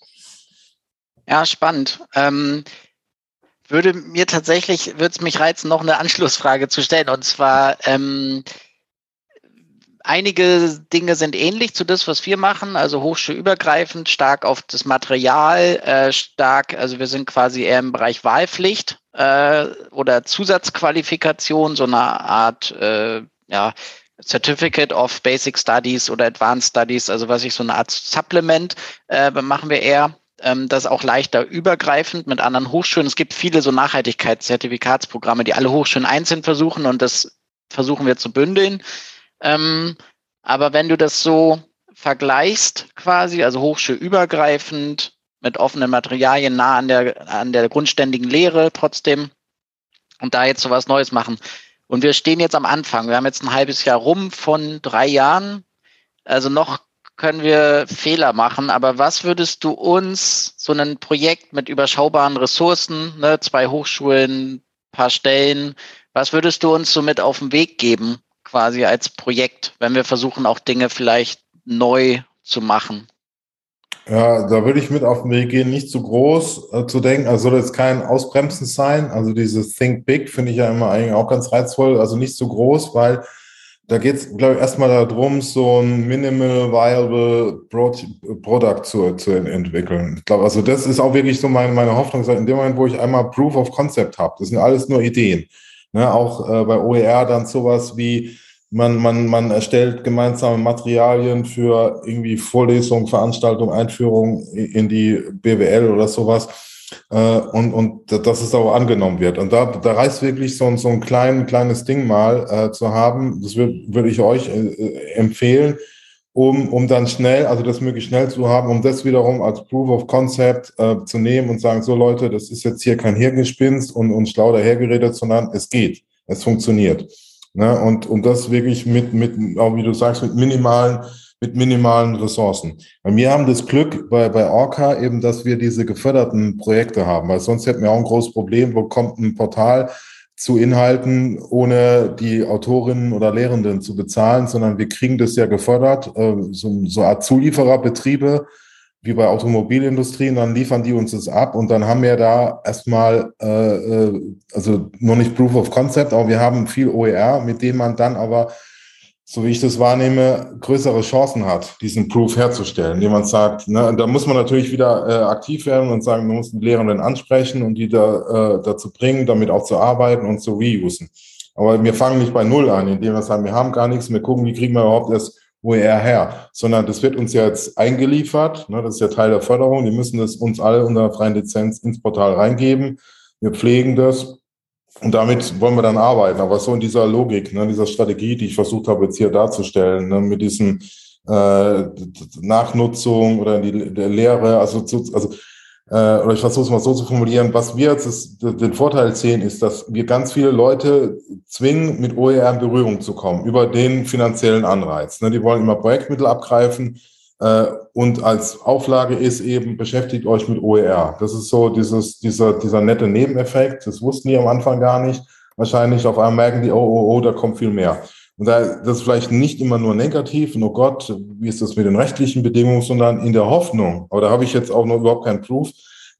Ja, spannend. Ähm, würde mir tatsächlich, würde es mich reizen, noch eine Anschlussfrage zu stellen. Und zwar, ähm, einige Dinge sind ähnlich zu das, was wir machen, also hochschulübergreifend, stark auf das Material, äh, stark, also wir sind quasi eher im Bereich Wahlpflicht äh, oder Zusatzqualifikation, so eine Art, äh, ja, Certificate of Basic Studies oder Advanced Studies, also was ich so eine Art Supplement äh, machen wir eher. Ähm, das auch leichter übergreifend mit anderen Hochschulen. Es gibt viele so Nachhaltigkeitszertifikatsprogramme, die alle Hochschulen einzeln versuchen und das versuchen wir zu bündeln. Ähm, aber wenn du das so vergleichst, quasi, also hochschulübergreifend mit offenen Materialien nah an der, an der grundständigen Lehre trotzdem und da jetzt so was Neues machen, und wir stehen jetzt am Anfang. Wir haben jetzt ein halbes Jahr rum von drei Jahren. Also noch können wir Fehler machen. Aber was würdest du uns, so ein Projekt mit überschaubaren Ressourcen, ne, zwei Hochschulen, paar Stellen, was würdest du uns so mit auf den Weg geben, quasi als Projekt, wenn wir versuchen, auch Dinge vielleicht neu zu machen? Ja, da würde ich mit auf den Weg gehen, nicht zu groß äh, zu denken. Also soll jetzt kein Ausbremsen sein. Also dieses Think Big finde ich ja immer eigentlich auch ganz reizvoll. Also nicht zu groß, weil da geht es, glaube ich, erstmal darum, so ein Minimal Viable Product zu, zu entwickeln. Ich glaube, also das ist auch wirklich so meine, meine Hoffnung. In dem Moment, wo ich einmal Proof of Concept habe, das sind alles nur Ideen. Ne, auch äh, bei OER dann sowas wie, man, man, man erstellt gemeinsame Materialien für irgendwie Vorlesungen, Veranstaltungen, Einführung in die BWL oder sowas. Äh, und, und dass es auch angenommen wird. Und da, da reißt wirklich so, so ein klein, kleines Ding mal äh, zu haben. Das würde würd ich euch äh, empfehlen. um, um dann schnell, also das möglichst schnell zu haben, um das wiederum als Proof of Concept äh, zu nehmen und sagen, so Leute, das ist jetzt hier kein Hirngespinst und, und schlau dahergeredet, sondern es geht, es funktioniert. Ne? Und, und das wirklich mit, mit, auch wie du sagst, mit minimalen, mit minimalen Ressourcen. Wir haben das Glück bei, bei Orca eben, dass wir diese geförderten Projekte haben, weil sonst hätten wir auch ein großes Problem, wo kommt ein Portal, zu Inhalten, ohne die Autorinnen oder Lehrenden zu bezahlen, sondern wir kriegen das ja gefördert, äh, so, so eine Art Zuliefererbetriebe wie bei Automobilindustrien, dann liefern die uns das ab und dann haben wir da erstmal, äh, äh also noch nicht Proof of Concept, aber wir haben viel OER, mit dem man dann aber so wie ich das wahrnehme, größere Chancen hat, diesen Proof herzustellen. Jemand sagt, ne, da muss man natürlich wieder äh, aktiv werden und sagen, man muss die Lehrenden ansprechen und die da, äh, dazu bringen, damit auch zu arbeiten und zu reusen. Aber wir fangen nicht bei Null an, indem wir sagen, wir haben gar nichts, wir gucken, wie kriegen wir überhaupt das OER her, sondern das wird uns jetzt eingeliefert, ne, das ist ja Teil der Förderung, die müssen das uns alle unter freien Lizenz ins Portal reingeben, wir pflegen das und damit wollen wir dann arbeiten. Aber so in dieser Logik, ne, dieser Strategie, die ich versucht habe jetzt hier darzustellen, ne, mit diesem äh, Nachnutzung oder die, der Lehre, also, zu, also äh, oder ich versuche es mal so zu formulieren, was wir jetzt ist, den Vorteil sehen, ist, dass wir ganz viele Leute zwingen, mit OER in Berührung zu kommen, über den finanziellen Anreiz. Ne, die wollen immer Projektmittel abgreifen, äh, und als Auflage ist eben, beschäftigt euch mit OER. Das ist so dieses, dieser, dieser nette Nebeneffekt. Das wussten die am Anfang gar nicht. Wahrscheinlich auf einmal merken die, oh, oh, oh, da kommt viel mehr. Und da, das ist vielleicht nicht immer nur negativ, oh Gott, wie ist das mit den rechtlichen Bedingungen, sondern in der Hoffnung, aber da habe ich jetzt auch noch überhaupt keinen Proof,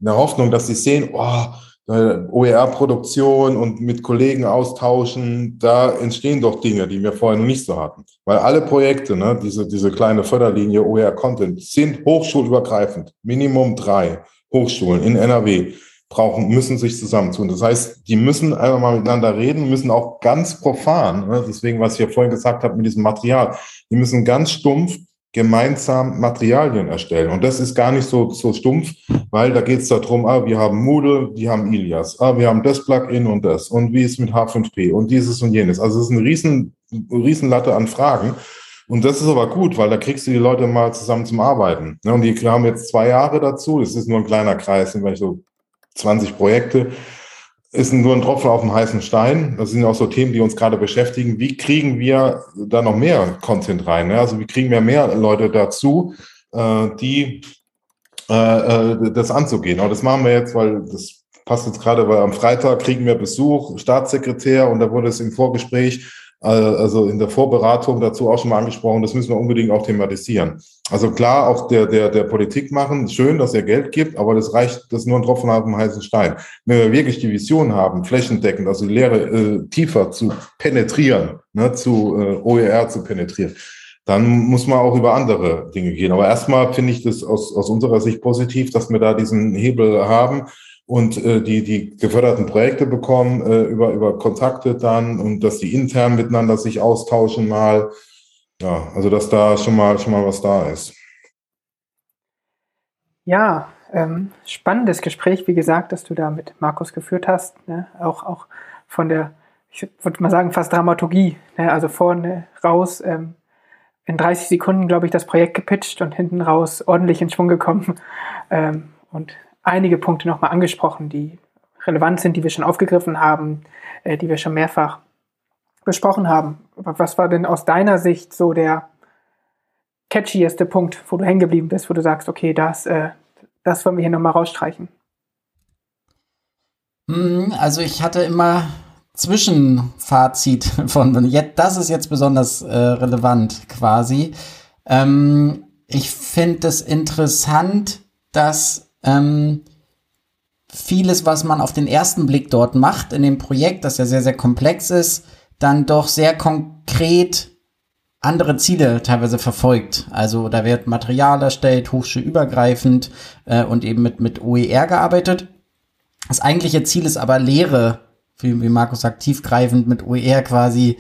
in der Hoffnung, dass sie sehen, oh, OER-Produktion und mit Kollegen austauschen, da entstehen doch Dinge, die wir vorher noch nicht so hatten. Weil alle Projekte, ne, diese, diese kleine Förderlinie OER-Content, sind hochschulübergreifend. Minimum drei Hochschulen in NRW brauchen, müssen sich zusammentun. Das heißt, die müssen einfach mal miteinander reden, müssen auch ganz profan, ne, deswegen, was ich ja vorhin gesagt habe mit diesem Material, die müssen ganz stumpf gemeinsam Materialien erstellen. Und das ist gar nicht so, so stumpf, weil da geht es darum, ah, wir haben Moodle, die haben Ilias, ah, wir haben das Plugin und das und wie ist mit H5P und dieses und jenes. Also es ist eine riesen, riesen Latte an Fragen. Und das ist aber gut, weil da kriegst du die Leute mal zusammen zum Arbeiten. Und die haben jetzt zwei Jahre dazu. Es ist nur ein kleiner Kreis, sind vielleicht so 20 Projekte ist nur ein Tropfen auf dem heißen Stein. Das sind auch so Themen, die uns gerade beschäftigen. Wie kriegen wir da noch mehr Content rein? Also wie kriegen wir mehr Leute dazu, äh, die äh, äh, das anzugehen? Aber das machen wir jetzt, weil das passt jetzt gerade, weil am Freitag kriegen wir Besuch, Staatssekretär, und da wurde es im Vorgespräch also in der Vorberatung dazu auch schon mal angesprochen, das müssen wir unbedingt auch thematisieren. Also klar, auch der, der, der Politik machen, schön, dass er Geld gibt, aber das reicht, das ist nur ein Tropfen auf dem heißen Stein. Wenn wir wirklich die Vision haben, flächendeckend, also die Lehre äh, tiefer zu penetrieren, ne, zu äh, OER zu penetrieren, dann muss man auch über andere Dinge gehen. Aber erstmal finde ich das aus, aus unserer Sicht positiv, dass wir da diesen Hebel haben und äh, die, die geförderten Projekte bekommen äh, über, über Kontakte dann und dass die intern miteinander sich austauschen mal. Ja, also dass da schon mal, schon mal was da ist. Ja, ähm, spannendes Gespräch, wie gesagt, dass du da mit Markus geführt hast. Ne? Auch, auch von der, ich würde mal sagen, fast Dramaturgie. Ne? Also vorne raus ähm, in 30 Sekunden, glaube ich, das Projekt gepitcht und hinten raus ordentlich in Schwung gekommen. Ähm, und einige Punkte nochmal angesprochen, die relevant sind, die wir schon aufgegriffen haben, äh, die wir schon mehrfach besprochen haben. Was war denn aus deiner Sicht so der catchieste Punkt, wo du hängen geblieben bist, wo du sagst, okay, das, äh, das wollen wir hier nochmal rausstreichen? Hm, also ich hatte immer Zwischenfazit von, das ist jetzt besonders äh, relevant quasi. Ähm, ich finde es interessant, dass ähm, vieles, was man auf den ersten Blick dort macht in dem Projekt, das ja sehr, sehr komplex ist, dann doch sehr konkret andere Ziele teilweise verfolgt. Also da wird Material erstellt, hochschulübergreifend äh, und eben mit, mit OER gearbeitet. Das eigentliche Ziel ist aber Lehre, wie, wie Markus sagt, tiefgreifend mit OER quasi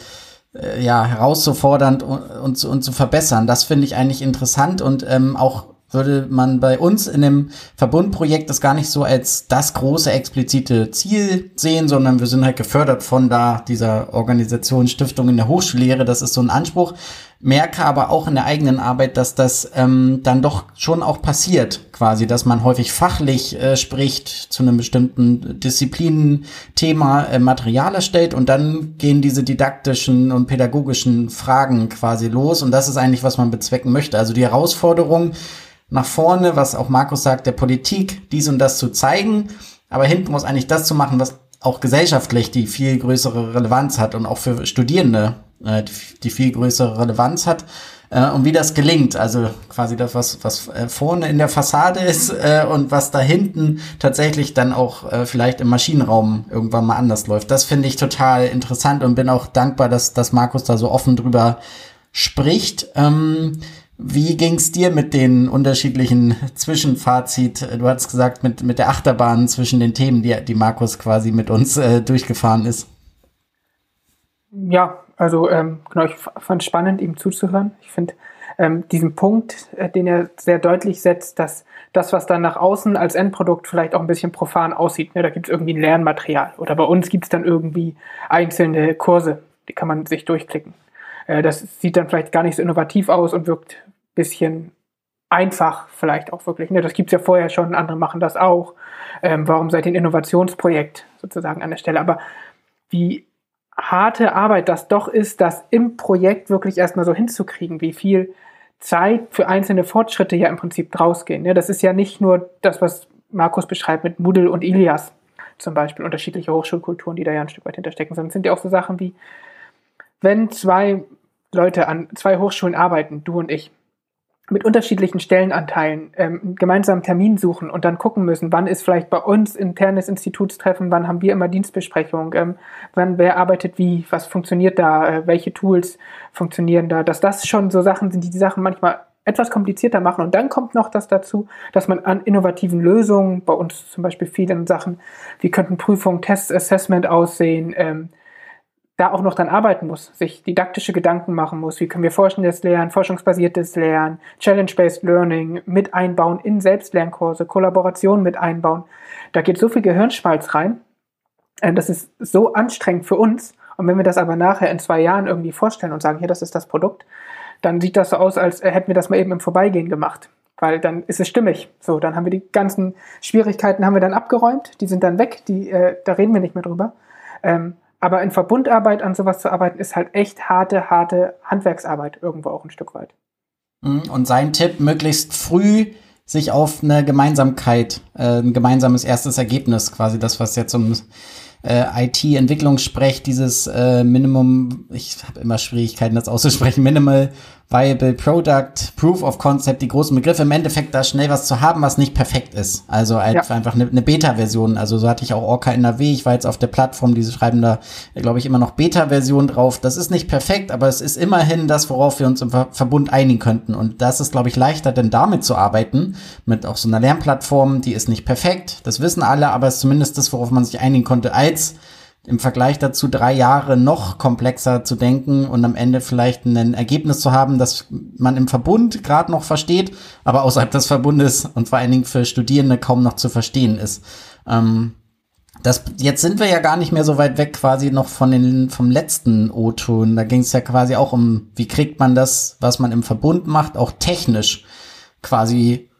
äh, ja, herauszufordern und, und, und zu verbessern. Das finde ich eigentlich interessant und ähm, auch würde man bei uns in dem Verbundprojekt das gar nicht so als das große explizite Ziel sehen, sondern wir sind halt gefördert von da dieser Organisation Stiftung in der Hochschullehre. Das ist so ein Anspruch. merke aber auch in der eigenen Arbeit, dass das ähm, dann doch schon auch passiert, quasi, dass man häufig fachlich äh, spricht zu einem bestimmten Disziplinenthema äh, Material erstellt und dann gehen diese didaktischen und pädagogischen Fragen quasi los und das ist eigentlich, was man bezwecken möchte. Also die Herausforderung nach vorne, was auch Markus sagt, der Politik, dies und das zu zeigen, aber hinten muss eigentlich das zu machen, was auch gesellschaftlich die viel größere Relevanz hat und auch für Studierende äh, die, viel größere Relevanz hat. Äh, und wie das gelingt, also quasi das, was, was äh, vorne in der Fassade ist äh, und was da hinten tatsächlich dann auch äh, vielleicht im Maschinenraum irgendwann mal anders läuft. Das finde ich total interessant und bin auch dankbar, dass, dass Markus da so offen drüber spricht. Ähm, wie ging's dir mit den unterschiedlichen Zwischenfazit? Du hast gesagt, mit, mit der Achterbahn zwischen den Themen, die, die Markus quasi mit uns äh, durchgefahren ist. Ja, also ähm, genau, ich fand es spannend, ihm zuzuhören. Ich finde ähm, diesen Punkt, äh, den er sehr deutlich setzt, dass das, was dann nach außen als Endprodukt vielleicht auch ein bisschen profan aussieht, ne, da gibt es irgendwie ein Lernmaterial oder bei uns gibt es dann irgendwie einzelne Kurse, die kann man sich durchklicken. Äh, das sieht dann vielleicht gar nicht so innovativ aus und wirkt ein bisschen einfach vielleicht auch wirklich. Ne? Das gibt es ja vorher schon, andere machen das auch. Ähm, warum seid ihr ein Innovationsprojekt sozusagen an der Stelle? Aber wie harte Arbeit das doch ist, das im Projekt wirklich erstmal so hinzukriegen, wie viel Zeit für einzelne Fortschritte ja im Prinzip draus gehen. Ja, das ist ja nicht nur das, was Markus beschreibt mit Moodle und Ilias zum Beispiel, unterschiedliche Hochschulkulturen, die da ja ein Stück weit hinterstecken, sondern sind ja auch so Sachen wie, wenn zwei Leute an zwei Hochschulen arbeiten, du und ich, mit unterschiedlichen Stellenanteilen ähm, gemeinsam Termin suchen und dann gucken müssen, wann ist vielleicht bei uns internes Institutstreffen, wann haben wir immer Dienstbesprechung, ähm, wann wer arbeitet wie, was funktioniert da, äh, welche Tools funktionieren da, dass das schon so Sachen sind, die die Sachen manchmal etwas komplizierter machen. Und dann kommt noch das dazu, dass man an innovativen Lösungen, bei uns zum Beispiel vielen Sachen, wie könnten Prüfungen, Tests, Assessment aussehen, ähm, da auch noch dann arbeiten muss, sich didaktische Gedanken machen muss, wie können wir forschendes Lernen, forschungsbasiertes Lernen, Challenge-Based Learning mit einbauen in Selbstlernkurse, Kollaboration mit einbauen. Da geht so viel Gehirnschmalz rein. Äh, das ist so anstrengend für uns. Und wenn wir das aber nachher in zwei Jahren irgendwie vorstellen und sagen, hier, das ist das Produkt, dann sieht das so aus, als hätten wir das mal eben im Vorbeigehen gemacht. Weil dann ist es stimmig. So, dann haben wir die ganzen Schwierigkeiten haben wir dann abgeräumt, die sind dann weg, die, äh, da reden wir nicht mehr drüber. Ähm, aber in Verbundarbeit an sowas zu arbeiten, ist halt echt harte, harte Handwerksarbeit irgendwo auch ein Stück weit. Mhm. Und sein Tipp, möglichst früh sich auf eine Gemeinsamkeit, äh, ein gemeinsames erstes Ergebnis, quasi das, was jetzt um äh, IT-Entwicklungssprech, dieses äh, Minimum, ich habe immer Schwierigkeiten, das auszusprechen, Minimal Viable Product, Proof of Concept, die großen Begriffe, im Endeffekt da schnell was zu haben, was nicht perfekt ist. Also ja. einfach eine, eine Beta-Version. Also so hatte ich auch Orca NRW, ich war jetzt auf der Plattform, diese schreiben da, glaube ich, immer noch Beta-Version drauf. Das ist nicht perfekt, aber es ist immerhin das, worauf wir uns im Ver Verbund einigen könnten. Und das ist, glaube ich, leichter, denn damit zu arbeiten, mit auch so einer Lernplattform, die ist nicht perfekt, das wissen alle, aber es ist zumindest das, worauf man sich einigen konnte, als im Vergleich dazu drei Jahre noch komplexer zu denken und am Ende vielleicht ein Ergebnis zu haben, das man im Verbund gerade noch versteht, aber außerhalb des Verbundes und vor allen Dingen für Studierende kaum noch zu verstehen ist. Ähm, das, jetzt sind wir ja gar nicht mehr so weit weg quasi noch von den, vom letzten O-Ton. Da ging es ja quasi auch um, wie kriegt man das, was man im Verbund macht, auch technisch quasi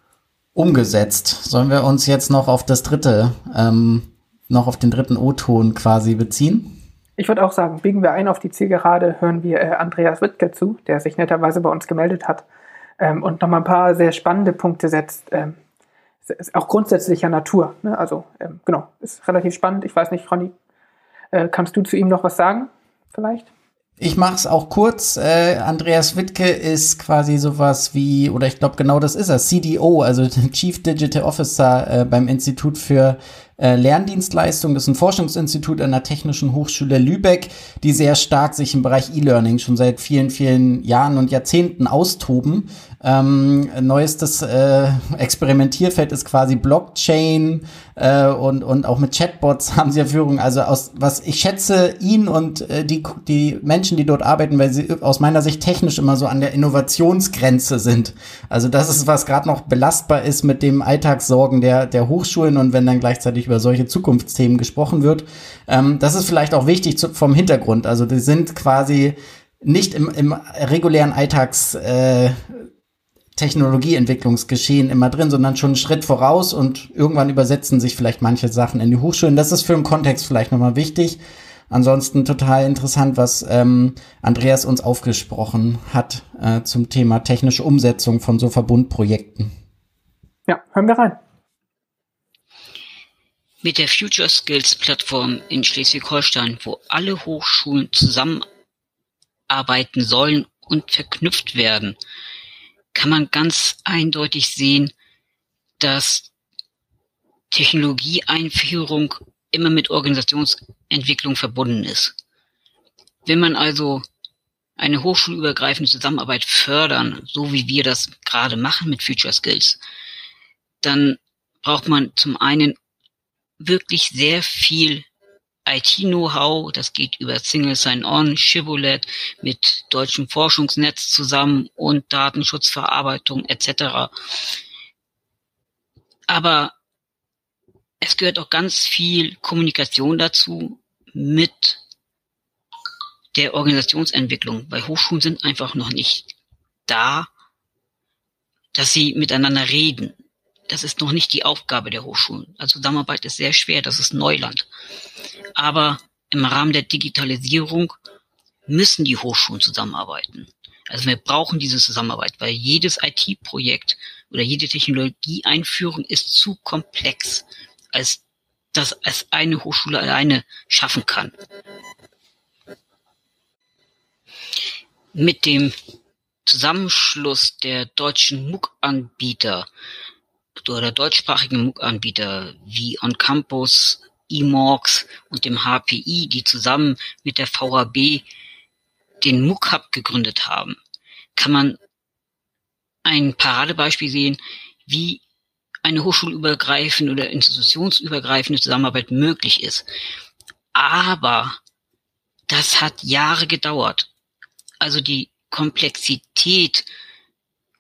umgesetzt. Sollen wir uns jetzt noch auf das dritte ähm, noch auf den dritten O-Ton quasi beziehen? Ich würde auch sagen, biegen wir ein auf die Zielgerade, hören wir äh, Andreas Wittke zu, der sich netterweise bei uns gemeldet hat ähm, und nochmal ein paar sehr spannende Punkte setzt. Ähm, auch grundsätzlicher Natur. Ne? Also ähm, genau, ist relativ spannend. Ich weiß nicht, Ronny, äh, kannst du zu ihm noch was sagen? Vielleicht? Ich mache es auch kurz. Äh, Andreas Wittke ist quasi sowas wie, oder ich glaube genau das ist er, CDO, also Chief Digital Officer äh, beim Institut für äh, Lerndienstleistung. Das ist ein Forschungsinstitut an der Technischen Hochschule Lübeck, die sehr stark sich im Bereich E-Learning schon seit vielen, vielen Jahren und Jahrzehnten austoben. Ähm, neuestes äh, Experimentierfeld ist quasi Blockchain äh, und, und auch mit Chatbots haben sie Erführung. Also aus was ich schätze ihn und äh, die, die Menschen, die dort arbeiten, weil sie aus meiner Sicht technisch immer so an der Innovationsgrenze sind. Also das ist, was gerade noch belastbar ist mit dem Alltagssorgen der, der Hochschulen und wenn dann gleichzeitig über solche Zukunftsthemen gesprochen wird. Ähm, das ist vielleicht auch wichtig zu, vom Hintergrund. Also die sind quasi nicht im, im regulären Alltags äh, Technologieentwicklungsgeschehen immer drin, sondern schon einen Schritt voraus und irgendwann übersetzen sich vielleicht manche Sachen in die Hochschulen. Das ist für den Kontext vielleicht nochmal wichtig. Ansonsten total interessant, was ähm, Andreas uns aufgesprochen hat äh, zum Thema technische Umsetzung von so Verbundprojekten. Ja, hören wir rein. Mit der Future Skills Plattform in Schleswig-Holstein, wo alle Hochschulen zusammenarbeiten sollen und verknüpft werden, kann man ganz eindeutig sehen, dass Technologieeinführung immer mit Organisationsentwicklung verbunden ist. Wenn man also eine hochschulübergreifende Zusammenarbeit fördern, so wie wir das gerade machen mit Future Skills, dann braucht man zum einen wirklich sehr viel IT-Know-how, das geht über Single Sign-On, Shibboleth mit deutschem Forschungsnetz zusammen und Datenschutzverarbeitung etc. Aber es gehört auch ganz viel Kommunikation dazu mit der Organisationsentwicklung, weil Hochschulen sind einfach noch nicht da, dass sie miteinander reden. Das ist noch nicht die Aufgabe der Hochschulen. Also Zusammenarbeit ist sehr schwer, das ist Neuland. Aber im Rahmen der Digitalisierung müssen die Hochschulen zusammenarbeiten. Also wir brauchen diese Zusammenarbeit, weil jedes IT-Projekt oder jede Technologieeinführung ist zu komplex, als dass es eine Hochschule alleine schaffen kann. Mit dem Zusammenschluss der deutschen MOOC-Anbieter oder deutschsprachigen MOOC-Anbieter wie On Campus, eMorgs und dem HPI, die zusammen mit der VHB den MOOC Hub gegründet haben, kann man ein Paradebeispiel sehen, wie eine hochschulübergreifende oder institutionsübergreifende Zusammenarbeit möglich ist. Aber das hat Jahre gedauert. Also die Komplexität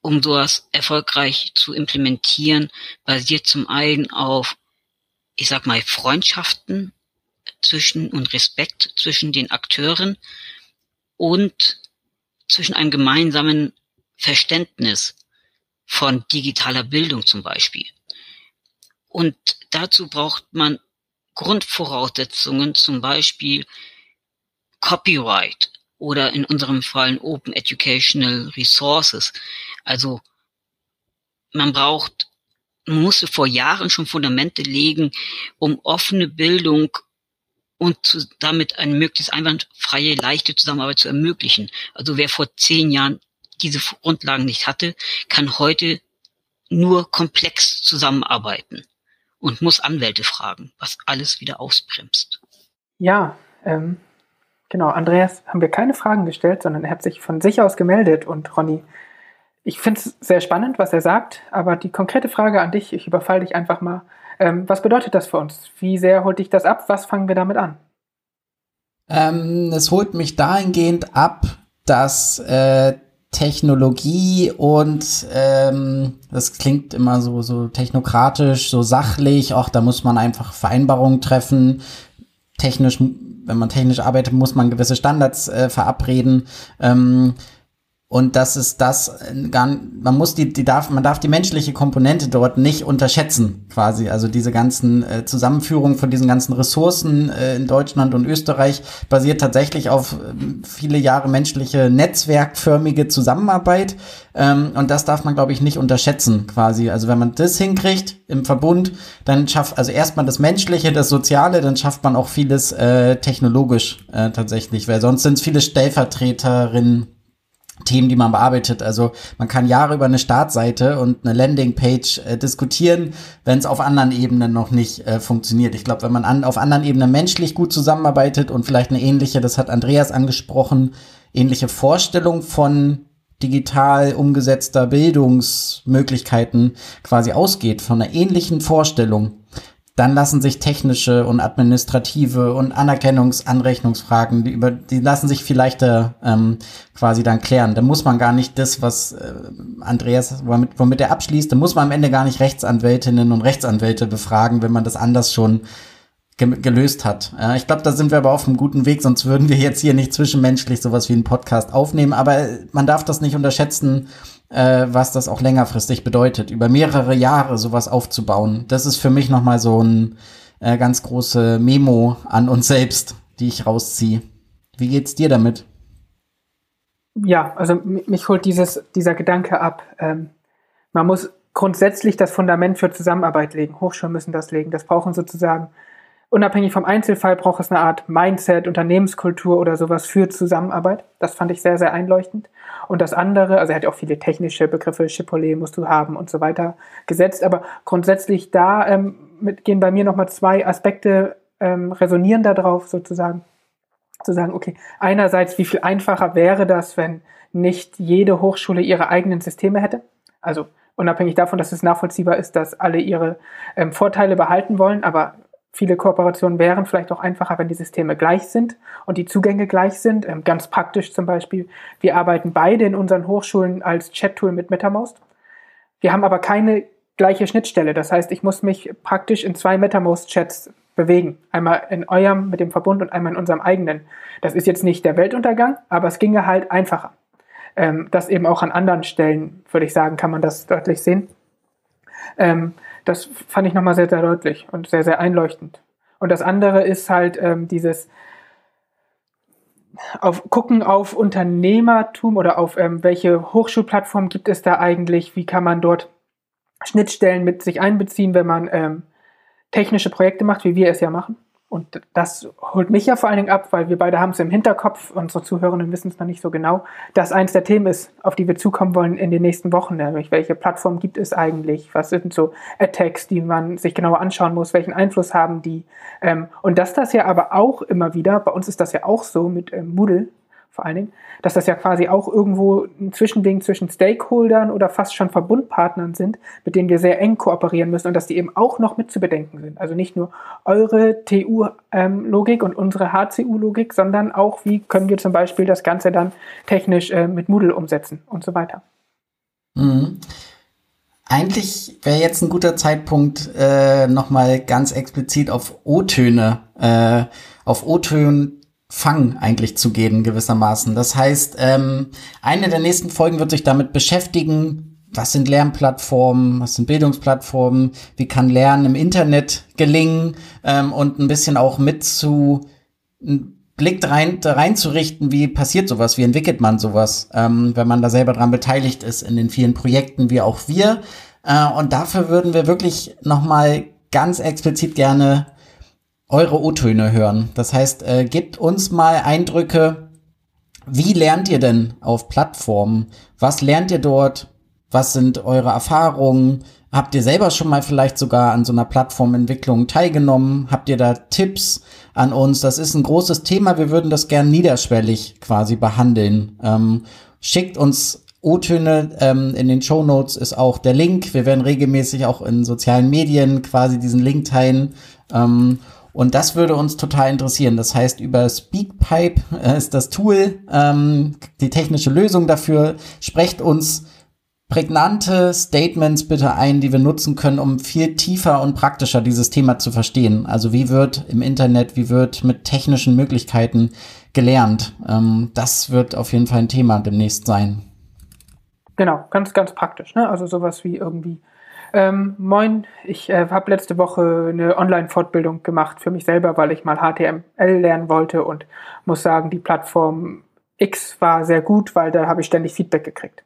um sowas erfolgreich zu implementieren, basiert zum einen auf, ich sag mal, Freundschaften zwischen und Respekt zwischen den Akteuren und zwischen einem gemeinsamen Verständnis von digitaler Bildung zum Beispiel. Und dazu braucht man Grundvoraussetzungen, zum Beispiel Copyright oder in unserem Fall Open Educational Resources. Also man braucht, man musste vor Jahren schon Fundamente legen, um offene Bildung und zu, damit eine möglichst einwandfreie, leichte Zusammenarbeit zu ermöglichen. Also wer vor zehn Jahren diese Grundlagen nicht hatte, kann heute nur komplex zusammenarbeiten und muss Anwälte fragen, was alles wieder ausbremst. Ja, ähm, Genau, Andreas haben wir keine Fragen gestellt, sondern er hat sich von sich aus gemeldet. Und Ronny, ich finde es sehr spannend, was er sagt, aber die konkrete Frage an dich, ich überfalle dich einfach mal. Ähm, was bedeutet das für uns? Wie sehr holt dich das ab? Was fangen wir damit an? Ähm, es holt mich dahingehend ab, dass äh, Technologie und ähm, das klingt immer so so technokratisch, so sachlich. Auch da muss man einfach Vereinbarungen treffen. Technisch wenn man technisch arbeitet, muss man gewisse Standards äh, verabreden. Ähm, und das ist das, äh, man muss die, die darf, man darf die menschliche Komponente dort nicht unterschätzen, quasi. Also diese ganzen äh, Zusammenführung von diesen ganzen Ressourcen äh, in Deutschland und Österreich basiert tatsächlich auf äh, viele Jahre menschliche netzwerkförmige Zusammenarbeit. Ähm, und das darf man, glaube ich, nicht unterschätzen, quasi. Also wenn man das hinkriegt im Verbund, dann schafft, also erstmal das Menschliche, das Soziale, dann schafft man auch vieles äh, technologisch äh, tatsächlich, weil sonst sind es viele Stellvertreterinnen Themen, die man bearbeitet. Also man kann Jahre über eine Startseite und eine Landingpage äh, diskutieren, wenn es auf anderen Ebenen noch nicht äh, funktioniert. Ich glaube, wenn man an, auf anderen Ebenen menschlich gut zusammenarbeitet und vielleicht eine ähnliche, das hat Andreas angesprochen, ähnliche Vorstellung von digital umgesetzter Bildungsmöglichkeiten quasi ausgeht, von einer ähnlichen Vorstellung, dann lassen sich technische und administrative und Anerkennungsanrechnungsfragen, die, über, die lassen sich vielleicht ähm, quasi dann klären. Da muss man gar nicht das, was äh, Andreas, womit, womit er abschließt, da muss man am Ende gar nicht Rechtsanwältinnen und Rechtsanwälte befragen, wenn man das anders schon ge gelöst hat. Äh, ich glaube, da sind wir aber auf einem guten Weg, sonst würden wir jetzt hier nicht zwischenmenschlich sowas wie einen Podcast aufnehmen. Aber man darf das nicht unterschätzen, äh, was das auch längerfristig bedeutet, über mehrere Jahre sowas aufzubauen. Das ist für mich nochmal so ein äh, ganz große Memo an uns selbst, die ich rausziehe. Wie geht's dir damit? Ja, also mich holt dieses, dieser Gedanke ab. Ähm, man muss grundsätzlich das Fundament für Zusammenarbeit legen. Hochschulen müssen das legen. Das brauchen sozusagen, unabhängig vom Einzelfall, braucht es eine Art Mindset, Unternehmenskultur oder sowas für Zusammenarbeit. Das fand ich sehr, sehr einleuchtend. Und das andere, also er hat auch viele technische Begriffe, Chipotle musst du haben und so weiter gesetzt, aber grundsätzlich da ähm, mit, gehen bei mir nochmal zwei Aspekte ähm, resonieren darauf sozusagen zu sagen, okay, einerseits, wie viel einfacher wäre das, wenn nicht jede Hochschule ihre eigenen Systeme hätte? Also unabhängig davon, dass es nachvollziehbar ist, dass alle ihre ähm, Vorteile behalten wollen, aber viele Kooperationen wären vielleicht auch einfacher, wenn die Systeme gleich sind und die Zugänge gleich sind. Ähm, ganz praktisch zum Beispiel, wir arbeiten beide in unseren Hochschulen als Chat-Tool mit MetaMost. Wir haben aber keine gleiche Schnittstelle. Das heißt, ich muss mich praktisch in zwei MetaMost-Chats bewegen. Einmal in eurem mit dem Verbund und einmal in unserem eigenen. Das ist jetzt nicht der Weltuntergang, aber es ginge halt einfacher. Ähm, das eben auch an anderen Stellen, würde ich sagen, kann man das deutlich sehen. Ähm, das fand ich nochmal sehr, sehr deutlich und sehr, sehr einleuchtend. Und das andere ist halt ähm, dieses auf, gucken auf Unternehmertum oder auf ähm, welche Hochschulplattform gibt es da eigentlich, wie kann man dort Schnittstellen mit sich einbeziehen, wenn man ähm, technische Projekte macht, wie wir es ja machen. Und das holt mich ja vor allen Dingen ab, weil wir beide haben es im Hinterkopf, unsere Zuhörenden wissen es noch nicht so genau, dass eins der Themen ist, auf die wir zukommen wollen in den nächsten Wochen. Nämlich, welche Plattform gibt es eigentlich? Was sind so Attacks, die man sich genauer anschauen muss? Welchen Einfluss haben die? Ähm, und dass das ja aber auch immer wieder, bei uns ist das ja auch so mit ähm, Moodle, vor allen Dingen, dass das ja quasi auch irgendwo ein Zwischending zwischen Stakeholdern oder fast schon Verbundpartnern sind, mit denen wir sehr eng kooperieren müssen und dass die eben auch noch mit zu bedenken sind. Also nicht nur eure TU-Logik und unsere HCU-Logik, sondern auch, wie können wir zum Beispiel das Ganze dann technisch äh, mit Moodle umsetzen und so weiter. Mhm. Eigentlich wäre jetzt ein guter Zeitpunkt, äh, nochmal ganz explizit auf O-Töne, äh, auf O-Tönen Fang eigentlich zu gehen, gewissermaßen. Das heißt, ähm, eine der nächsten Folgen wird sich damit beschäftigen, was sind Lernplattformen, was sind Bildungsplattformen, wie kann Lernen im Internet gelingen ähm, und ein bisschen auch mit zu Blick rein, reinzurichten, wie passiert sowas, wie entwickelt man sowas, ähm, wenn man da selber dran beteiligt ist in den vielen Projekten, wie auch wir. Äh, und dafür würden wir wirklich nochmal ganz explizit gerne eure O-Töne hören. Das heißt, äh, gebt uns mal Eindrücke. Wie lernt ihr denn auf Plattformen? Was lernt ihr dort? Was sind eure Erfahrungen? Habt ihr selber schon mal vielleicht sogar an so einer Plattformentwicklung teilgenommen? Habt ihr da Tipps an uns? Das ist ein großes Thema. Wir würden das gern niederschwellig quasi behandeln. Ähm, schickt uns O-Töne. Ähm, in den Show Notes ist auch der Link. Wir werden regelmäßig auch in sozialen Medien quasi diesen Link teilen. Ähm, und das würde uns total interessieren. Das heißt, über Speakpipe äh, ist das Tool, ähm, die technische Lösung dafür. Sprecht uns prägnante Statements bitte ein, die wir nutzen können, um viel tiefer und praktischer dieses Thema zu verstehen. Also wie wird im Internet, wie wird mit technischen Möglichkeiten gelernt? Ähm, das wird auf jeden Fall ein Thema demnächst sein. Genau, ganz, ganz praktisch. Ne? Also sowas wie irgendwie ähm, moin, ich äh, habe letzte Woche eine Online-Fortbildung gemacht für mich selber, weil ich mal HTML lernen wollte und muss sagen, die Plattform X war sehr gut, weil da habe ich ständig Feedback gekriegt.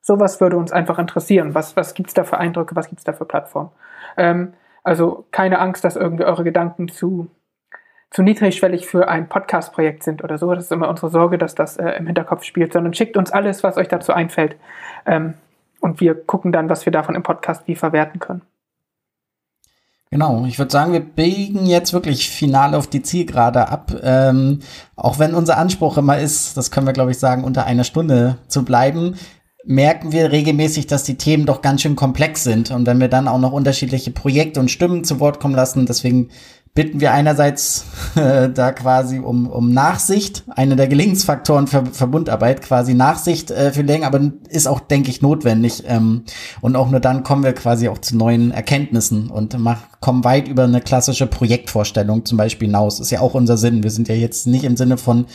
Sowas würde uns einfach interessieren. Was, was gibt es da für Eindrücke, was gibt es da für Plattformen? Ähm, also keine Angst, dass irgendwie eure Gedanken zu, zu niedrigschwellig für ein Podcast-Projekt sind oder so. Das ist immer unsere Sorge, dass das äh, im Hinterkopf spielt, sondern schickt uns alles, was euch dazu einfällt. Ähm, und wir gucken dann, was wir davon im Podcast wie verwerten können. Genau, ich würde sagen, wir biegen jetzt wirklich final auf die Zielgerade ab. Ähm, auch wenn unser Anspruch immer ist, das können wir, glaube ich, sagen, unter einer Stunde zu bleiben, merken wir regelmäßig, dass die Themen doch ganz schön komplex sind. Und wenn wir dann auch noch unterschiedliche Projekte und Stimmen zu Wort kommen lassen, deswegen bitten wir einerseits äh, da quasi um, um Nachsicht, einer der Gelingensfaktoren für Verbundarbeit, quasi Nachsicht äh, für Längen, aber ist auch, denke ich, notwendig. Ähm, und auch nur dann kommen wir quasi auch zu neuen Erkenntnissen und mach, kommen weit über eine klassische Projektvorstellung zum Beispiel hinaus. Ist ja auch unser Sinn. Wir sind ja jetzt nicht im Sinne von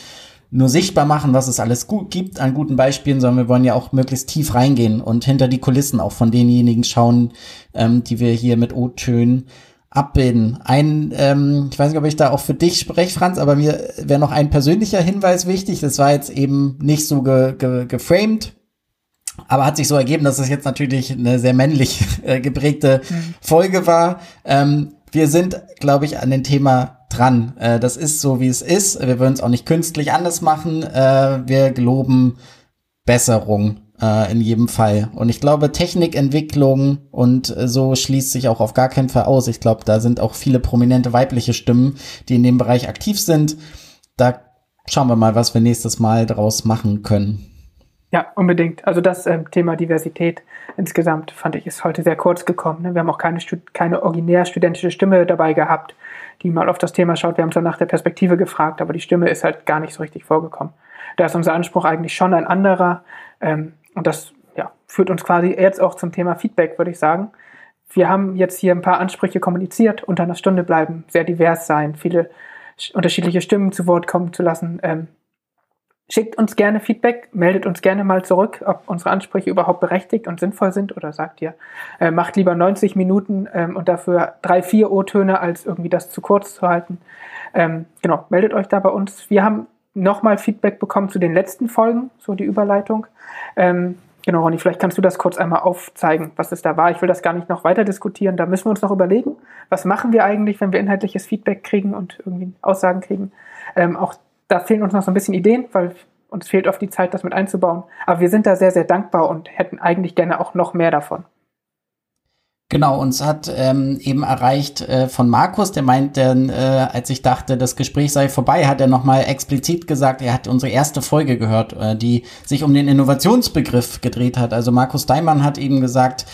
nur sichtbar machen, was es alles gut gibt an guten Beispielen, sondern wir wollen ja auch möglichst tief reingehen und hinter die Kulissen auch von denjenigen schauen, ähm, die wir hier mit O-Tönen abbilden. Ein, ähm, ich weiß nicht, ob ich da auch für dich spreche, Franz, aber mir wäre noch ein persönlicher Hinweis wichtig. Das war jetzt eben nicht so ge, ge, geframed, aber hat sich so ergeben, dass es jetzt natürlich eine sehr männlich äh, geprägte mhm. Folge war. Ähm, wir sind, glaube ich, an dem Thema dran. Äh, das ist so, wie es ist. Wir würden es auch nicht künstlich anders machen. Äh, wir geloben Besserung äh, in jedem Fall. Und ich glaube, Technikentwicklung und äh, so schließt sich auch auf gar keinen Fall aus. Ich glaube, da sind auch viele prominente weibliche Stimmen, die in dem Bereich aktiv sind. Da schauen wir mal, was wir nächstes Mal daraus machen können. Ja, unbedingt. Also das ähm, Thema Diversität insgesamt fand ich ist heute sehr kurz gekommen. Ne? Wir haben auch keine, keine originär studentische Stimme dabei gehabt, die mal auf das Thema schaut. Wir haben zwar nach der Perspektive gefragt, aber die Stimme ist halt gar nicht so richtig vorgekommen. Da ist unser Anspruch eigentlich schon ein anderer. Ähm, und das ja, führt uns quasi jetzt auch zum Thema Feedback, würde ich sagen. Wir haben jetzt hier ein paar Ansprüche kommuniziert, unter einer Stunde bleiben, sehr divers sein, viele unterschiedliche Stimmen zu Wort kommen zu lassen. Ähm, schickt uns gerne Feedback, meldet uns gerne mal zurück, ob unsere Ansprüche überhaupt berechtigt und sinnvoll sind oder sagt ihr, äh, macht lieber 90 Minuten ähm, und dafür drei, vier O-Töne, als irgendwie das zu kurz zu halten. Ähm, genau, meldet euch da bei uns. Wir haben nochmal Feedback bekommen zu den letzten Folgen, so die Überleitung. Ähm, genau, Ronny, vielleicht kannst du das kurz einmal aufzeigen, was es da war. Ich will das gar nicht noch weiter diskutieren. Da müssen wir uns noch überlegen, was machen wir eigentlich, wenn wir inhaltliches Feedback kriegen und irgendwie Aussagen kriegen. Ähm, auch da fehlen uns noch so ein bisschen Ideen, weil uns fehlt oft die Zeit, das mit einzubauen. Aber wir sind da sehr, sehr dankbar und hätten eigentlich gerne auch noch mehr davon. Genau, uns hat ähm, eben erreicht äh, von Markus, der meint, äh, als ich dachte, das Gespräch sei vorbei, hat er nochmal explizit gesagt, er hat unsere erste Folge gehört, äh, die sich um den Innovationsbegriff gedreht hat. Also Markus Daimann hat eben gesagt,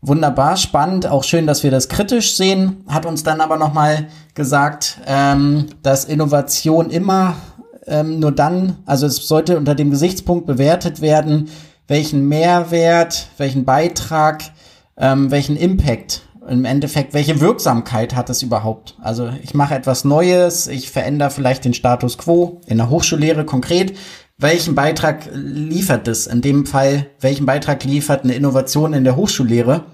wunderbar, spannend, auch schön, dass wir das kritisch sehen, hat uns dann aber nochmal gesagt, ähm, dass Innovation immer ähm, nur dann, also es sollte unter dem Gesichtspunkt bewertet werden, welchen Mehrwert, welchen Beitrag ähm, welchen Impact im Endeffekt, welche Wirksamkeit hat es überhaupt? Also ich mache etwas Neues, ich verändere vielleicht den Status quo in der Hochschullehre konkret. Welchen Beitrag liefert es? In dem Fall, welchen Beitrag liefert eine Innovation in der Hochschullehre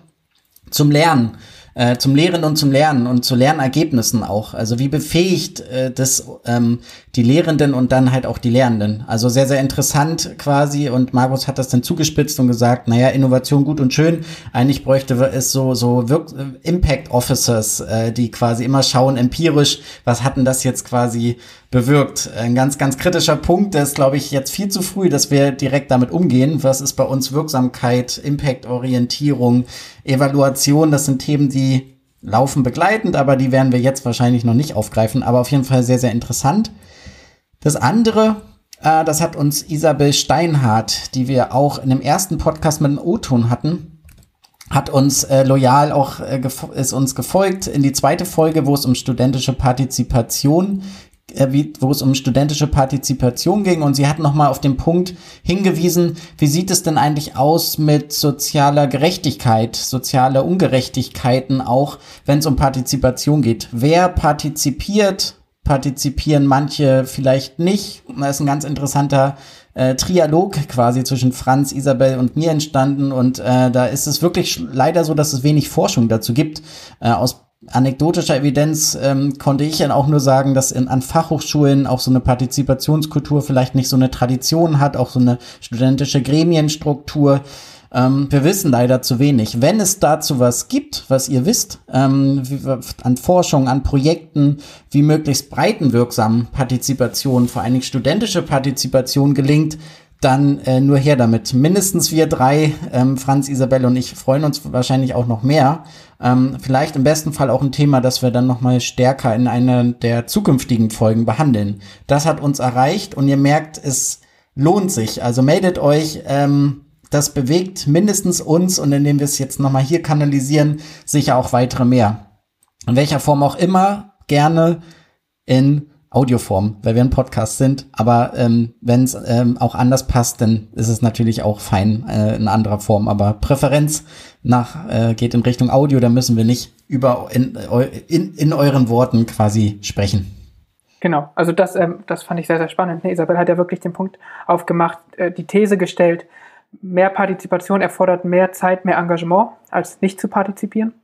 zum Lernen? Äh, zum Lehren und zum Lernen und zu Lernergebnissen auch. Also wie befähigt äh, das ähm, die Lehrenden und dann halt auch die Lernenden. Also sehr, sehr interessant quasi und Markus hat das dann zugespitzt und gesagt, naja, Innovation gut und schön, eigentlich bräuchte es so, so Wirk Impact Officers, äh, die quasi immer schauen empirisch, was hatten das jetzt quasi bewirkt. Ein ganz, ganz kritischer Punkt, der ist, glaube ich, jetzt viel zu früh, dass wir direkt damit umgehen. Was ist bei uns Wirksamkeit, Impact-Orientierung, Evaluation? Das sind Themen, die laufen begleitend, aber die werden wir jetzt wahrscheinlich noch nicht aufgreifen. Aber auf jeden Fall sehr, sehr interessant. Das andere, äh, das hat uns Isabel Steinhardt, die wir auch in dem ersten Podcast mit dem O-Ton hatten, hat uns äh, loyal auch äh, ist uns gefolgt in die zweite Folge, wo es um studentische Partizipation äh, wie, wo es um studentische Partizipation ging und sie hat nochmal auf den Punkt hingewiesen, wie sieht es denn eigentlich aus mit sozialer Gerechtigkeit, sozialer Ungerechtigkeiten auch, wenn es um Partizipation geht. Wer partizipiert, partizipieren manche vielleicht nicht. Das ist ein ganz interessanter äh, Trialog quasi zwischen Franz, Isabel und mir entstanden und äh, da ist es wirklich leider so, dass es wenig Forschung dazu gibt. Äh, aus anekdotischer Evidenz ähm, konnte ich dann auch nur sagen, dass in, an Fachhochschulen auch so eine Partizipationskultur vielleicht nicht so eine Tradition hat, auch so eine studentische Gremienstruktur. Ähm, wir wissen leider zu wenig. Wenn es dazu was gibt, was ihr wisst, ähm, wie, an Forschung, an Projekten, wie möglichst breitenwirksam Partizipation, vor allen Dingen studentische Partizipation gelingt, dann äh, nur her damit. Mindestens wir drei, ähm, Franz, Isabelle und ich, freuen uns wahrscheinlich auch noch mehr. Ähm, vielleicht im besten Fall auch ein Thema, das wir dann noch mal stärker in einer der zukünftigen Folgen behandeln. Das hat uns erreicht und ihr merkt, es lohnt sich. Also meldet euch. Ähm, das bewegt mindestens uns und indem wir es jetzt noch mal hier kanalisieren, sicher auch weitere mehr. In welcher Form auch immer, gerne in Audioform, weil wir ein Podcast sind. Aber ähm, wenn es ähm, auch anders passt, dann ist es natürlich auch fein äh, in anderer Form. Aber Präferenz nach äh, geht in Richtung Audio, da müssen wir nicht über in, in, in euren Worten quasi sprechen. Genau, also das, ähm, das fand ich sehr, sehr spannend. Ne, Isabel hat ja wirklich den Punkt aufgemacht, äh, die These gestellt, mehr Partizipation erfordert mehr Zeit, mehr Engagement, als nicht zu partizipieren.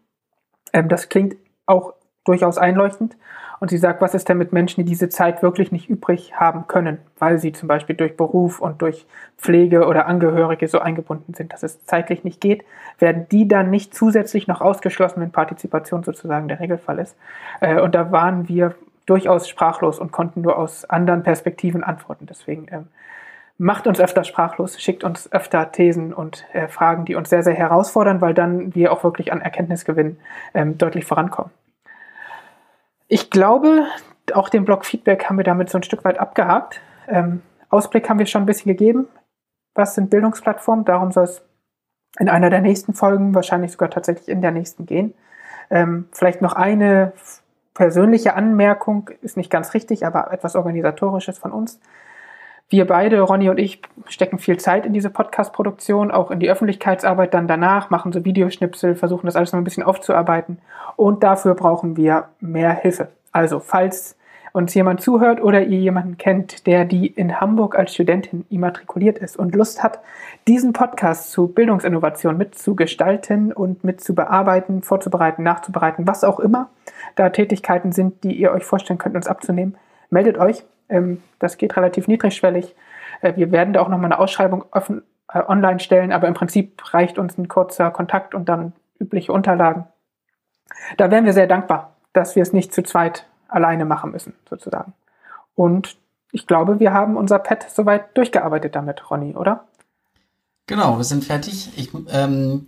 Ähm, das klingt auch durchaus einleuchtend. Und sie sagt, was ist denn mit Menschen, die diese Zeit wirklich nicht übrig haben können, weil sie zum Beispiel durch Beruf und durch Pflege oder Angehörige so eingebunden sind, dass es zeitlich nicht geht, werden die dann nicht zusätzlich noch ausgeschlossen, wenn Partizipation sozusagen der Regelfall ist. Äh, und da waren wir durchaus sprachlos und konnten nur aus anderen Perspektiven antworten. Deswegen ähm, macht uns öfter sprachlos, schickt uns öfter Thesen und äh, Fragen, die uns sehr, sehr herausfordern, weil dann wir auch wirklich an Erkenntnisgewinn ähm, deutlich vorankommen. Ich glaube, auch den Blog Feedback haben wir damit so ein Stück weit abgehakt. Ähm, Ausblick haben wir schon ein bisschen gegeben. Was sind Bildungsplattformen? Darum soll es in einer der nächsten Folgen, wahrscheinlich sogar tatsächlich in der nächsten gehen. Ähm, vielleicht noch eine persönliche Anmerkung, ist nicht ganz richtig, aber etwas Organisatorisches von uns. Wir beide, Ronny und ich, stecken viel Zeit in diese Podcast-Produktion, auch in die Öffentlichkeitsarbeit dann danach, machen so Videoschnipsel, versuchen das alles noch ein bisschen aufzuarbeiten. Und dafür brauchen wir mehr Hilfe. Also, falls uns jemand zuhört oder ihr jemanden kennt, der die in Hamburg als Studentin immatrikuliert ist und Lust hat, diesen Podcast zu Bildungsinnovation mitzugestalten und mitzubearbeiten, vorzubereiten, nachzubereiten, was auch immer da Tätigkeiten sind, die ihr euch vorstellen könnt, uns abzunehmen, meldet euch. Ähm, das geht relativ niedrigschwellig. Äh, wir werden da auch nochmal eine Ausschreibung offen, äh, online stellen, aber im Prinzip reicht uns ein kurzer Kontakt und dann übliche Unterlagen. Da wären wir sehr dankbar, dass wir es nicht zu zweit alleine machen müssen, sozusagen. Und ich glaube, wir haben unser Pad soweit durchgearbeitet damit, Ronny, oder? Genau, wir sind fertig. Ich ähm,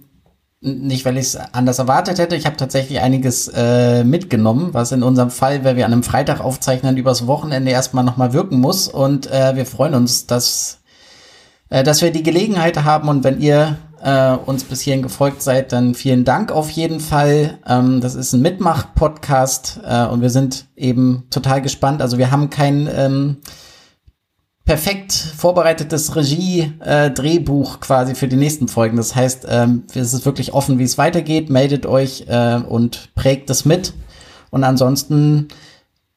nicht, weil ich es anders erwartet hätte. Ich habe tatsächlich einiges äh, mitgenommen, was in unserem Fall, weil wir an einem Freitag aufzeichnen, übers Wochenende erstmal nochmal wirken muss. Und äh, wir freuen uns, dass, äh, dass wir die Gelegenheit haben. Und wenn ihr äh, uns bis hierhin gefolgt seid, dann vielen Dank auf jeden Fall. Ähm, das ist ein Mitmach-Podcast äh, und wir sind eben total gespannt. Also wir haben kein... Ähm, perfekt vorbereitetes Regie-Drehbuch äh, quasi für die nächsten Folgen. Das heißt, ähm, es ist wirklich offen, wie es weitergeht. Meldet euch äh, und prägt es mit. Und ansonsten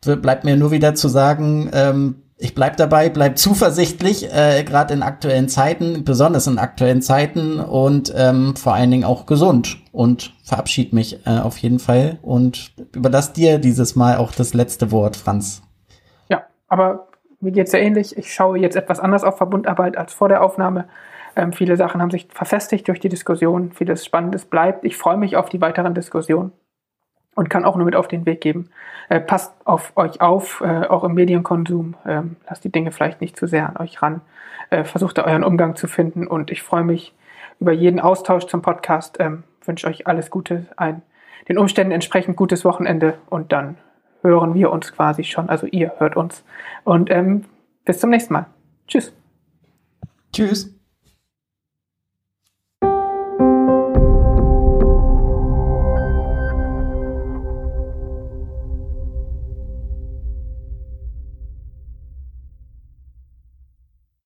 bleibt mir nur wieder zu sagen, ähm, ich bleib dabei, bleib zuversichtlich, äh, gerade in aktuellen Zeiten, besonders in aktuellen Zeiten und ähm, vor allen Dingen auch gesund und verabschied mich äh, auf jeden Fall und überlass dir dieses Mal auch das letzte Wort, Franz. Ja, aber mir geht es ja ähnlich. Ich schaue jetzt etwas anders auf Verbundarbeit als vor der Aufnahme. Ähm, viele Sachen haben sich verfestigt durch die Diskussion. Vieles Spannendes bleibt. Ich freue mich auf die weiteren Diskussionen und kann auch nur mit auf den Weg geben. Äh, passt auf euch auf, äh, auch im Medienkonsum. Ähm, lasst die Dinge vielleicht nicht zu sehr an euch ran. Äh, versucht da euren Umgang zu finden und ich freue mich über jeden Austausch zum Podcast. Ähm, wünsche euch alles Gute, ein den Umständen entsprechend gutes Wochenende und dann hören wir uns quasi schon. Also ihr hört uns. Und ähm, bis zum nächsten Mal. Tschüss. Tschüss.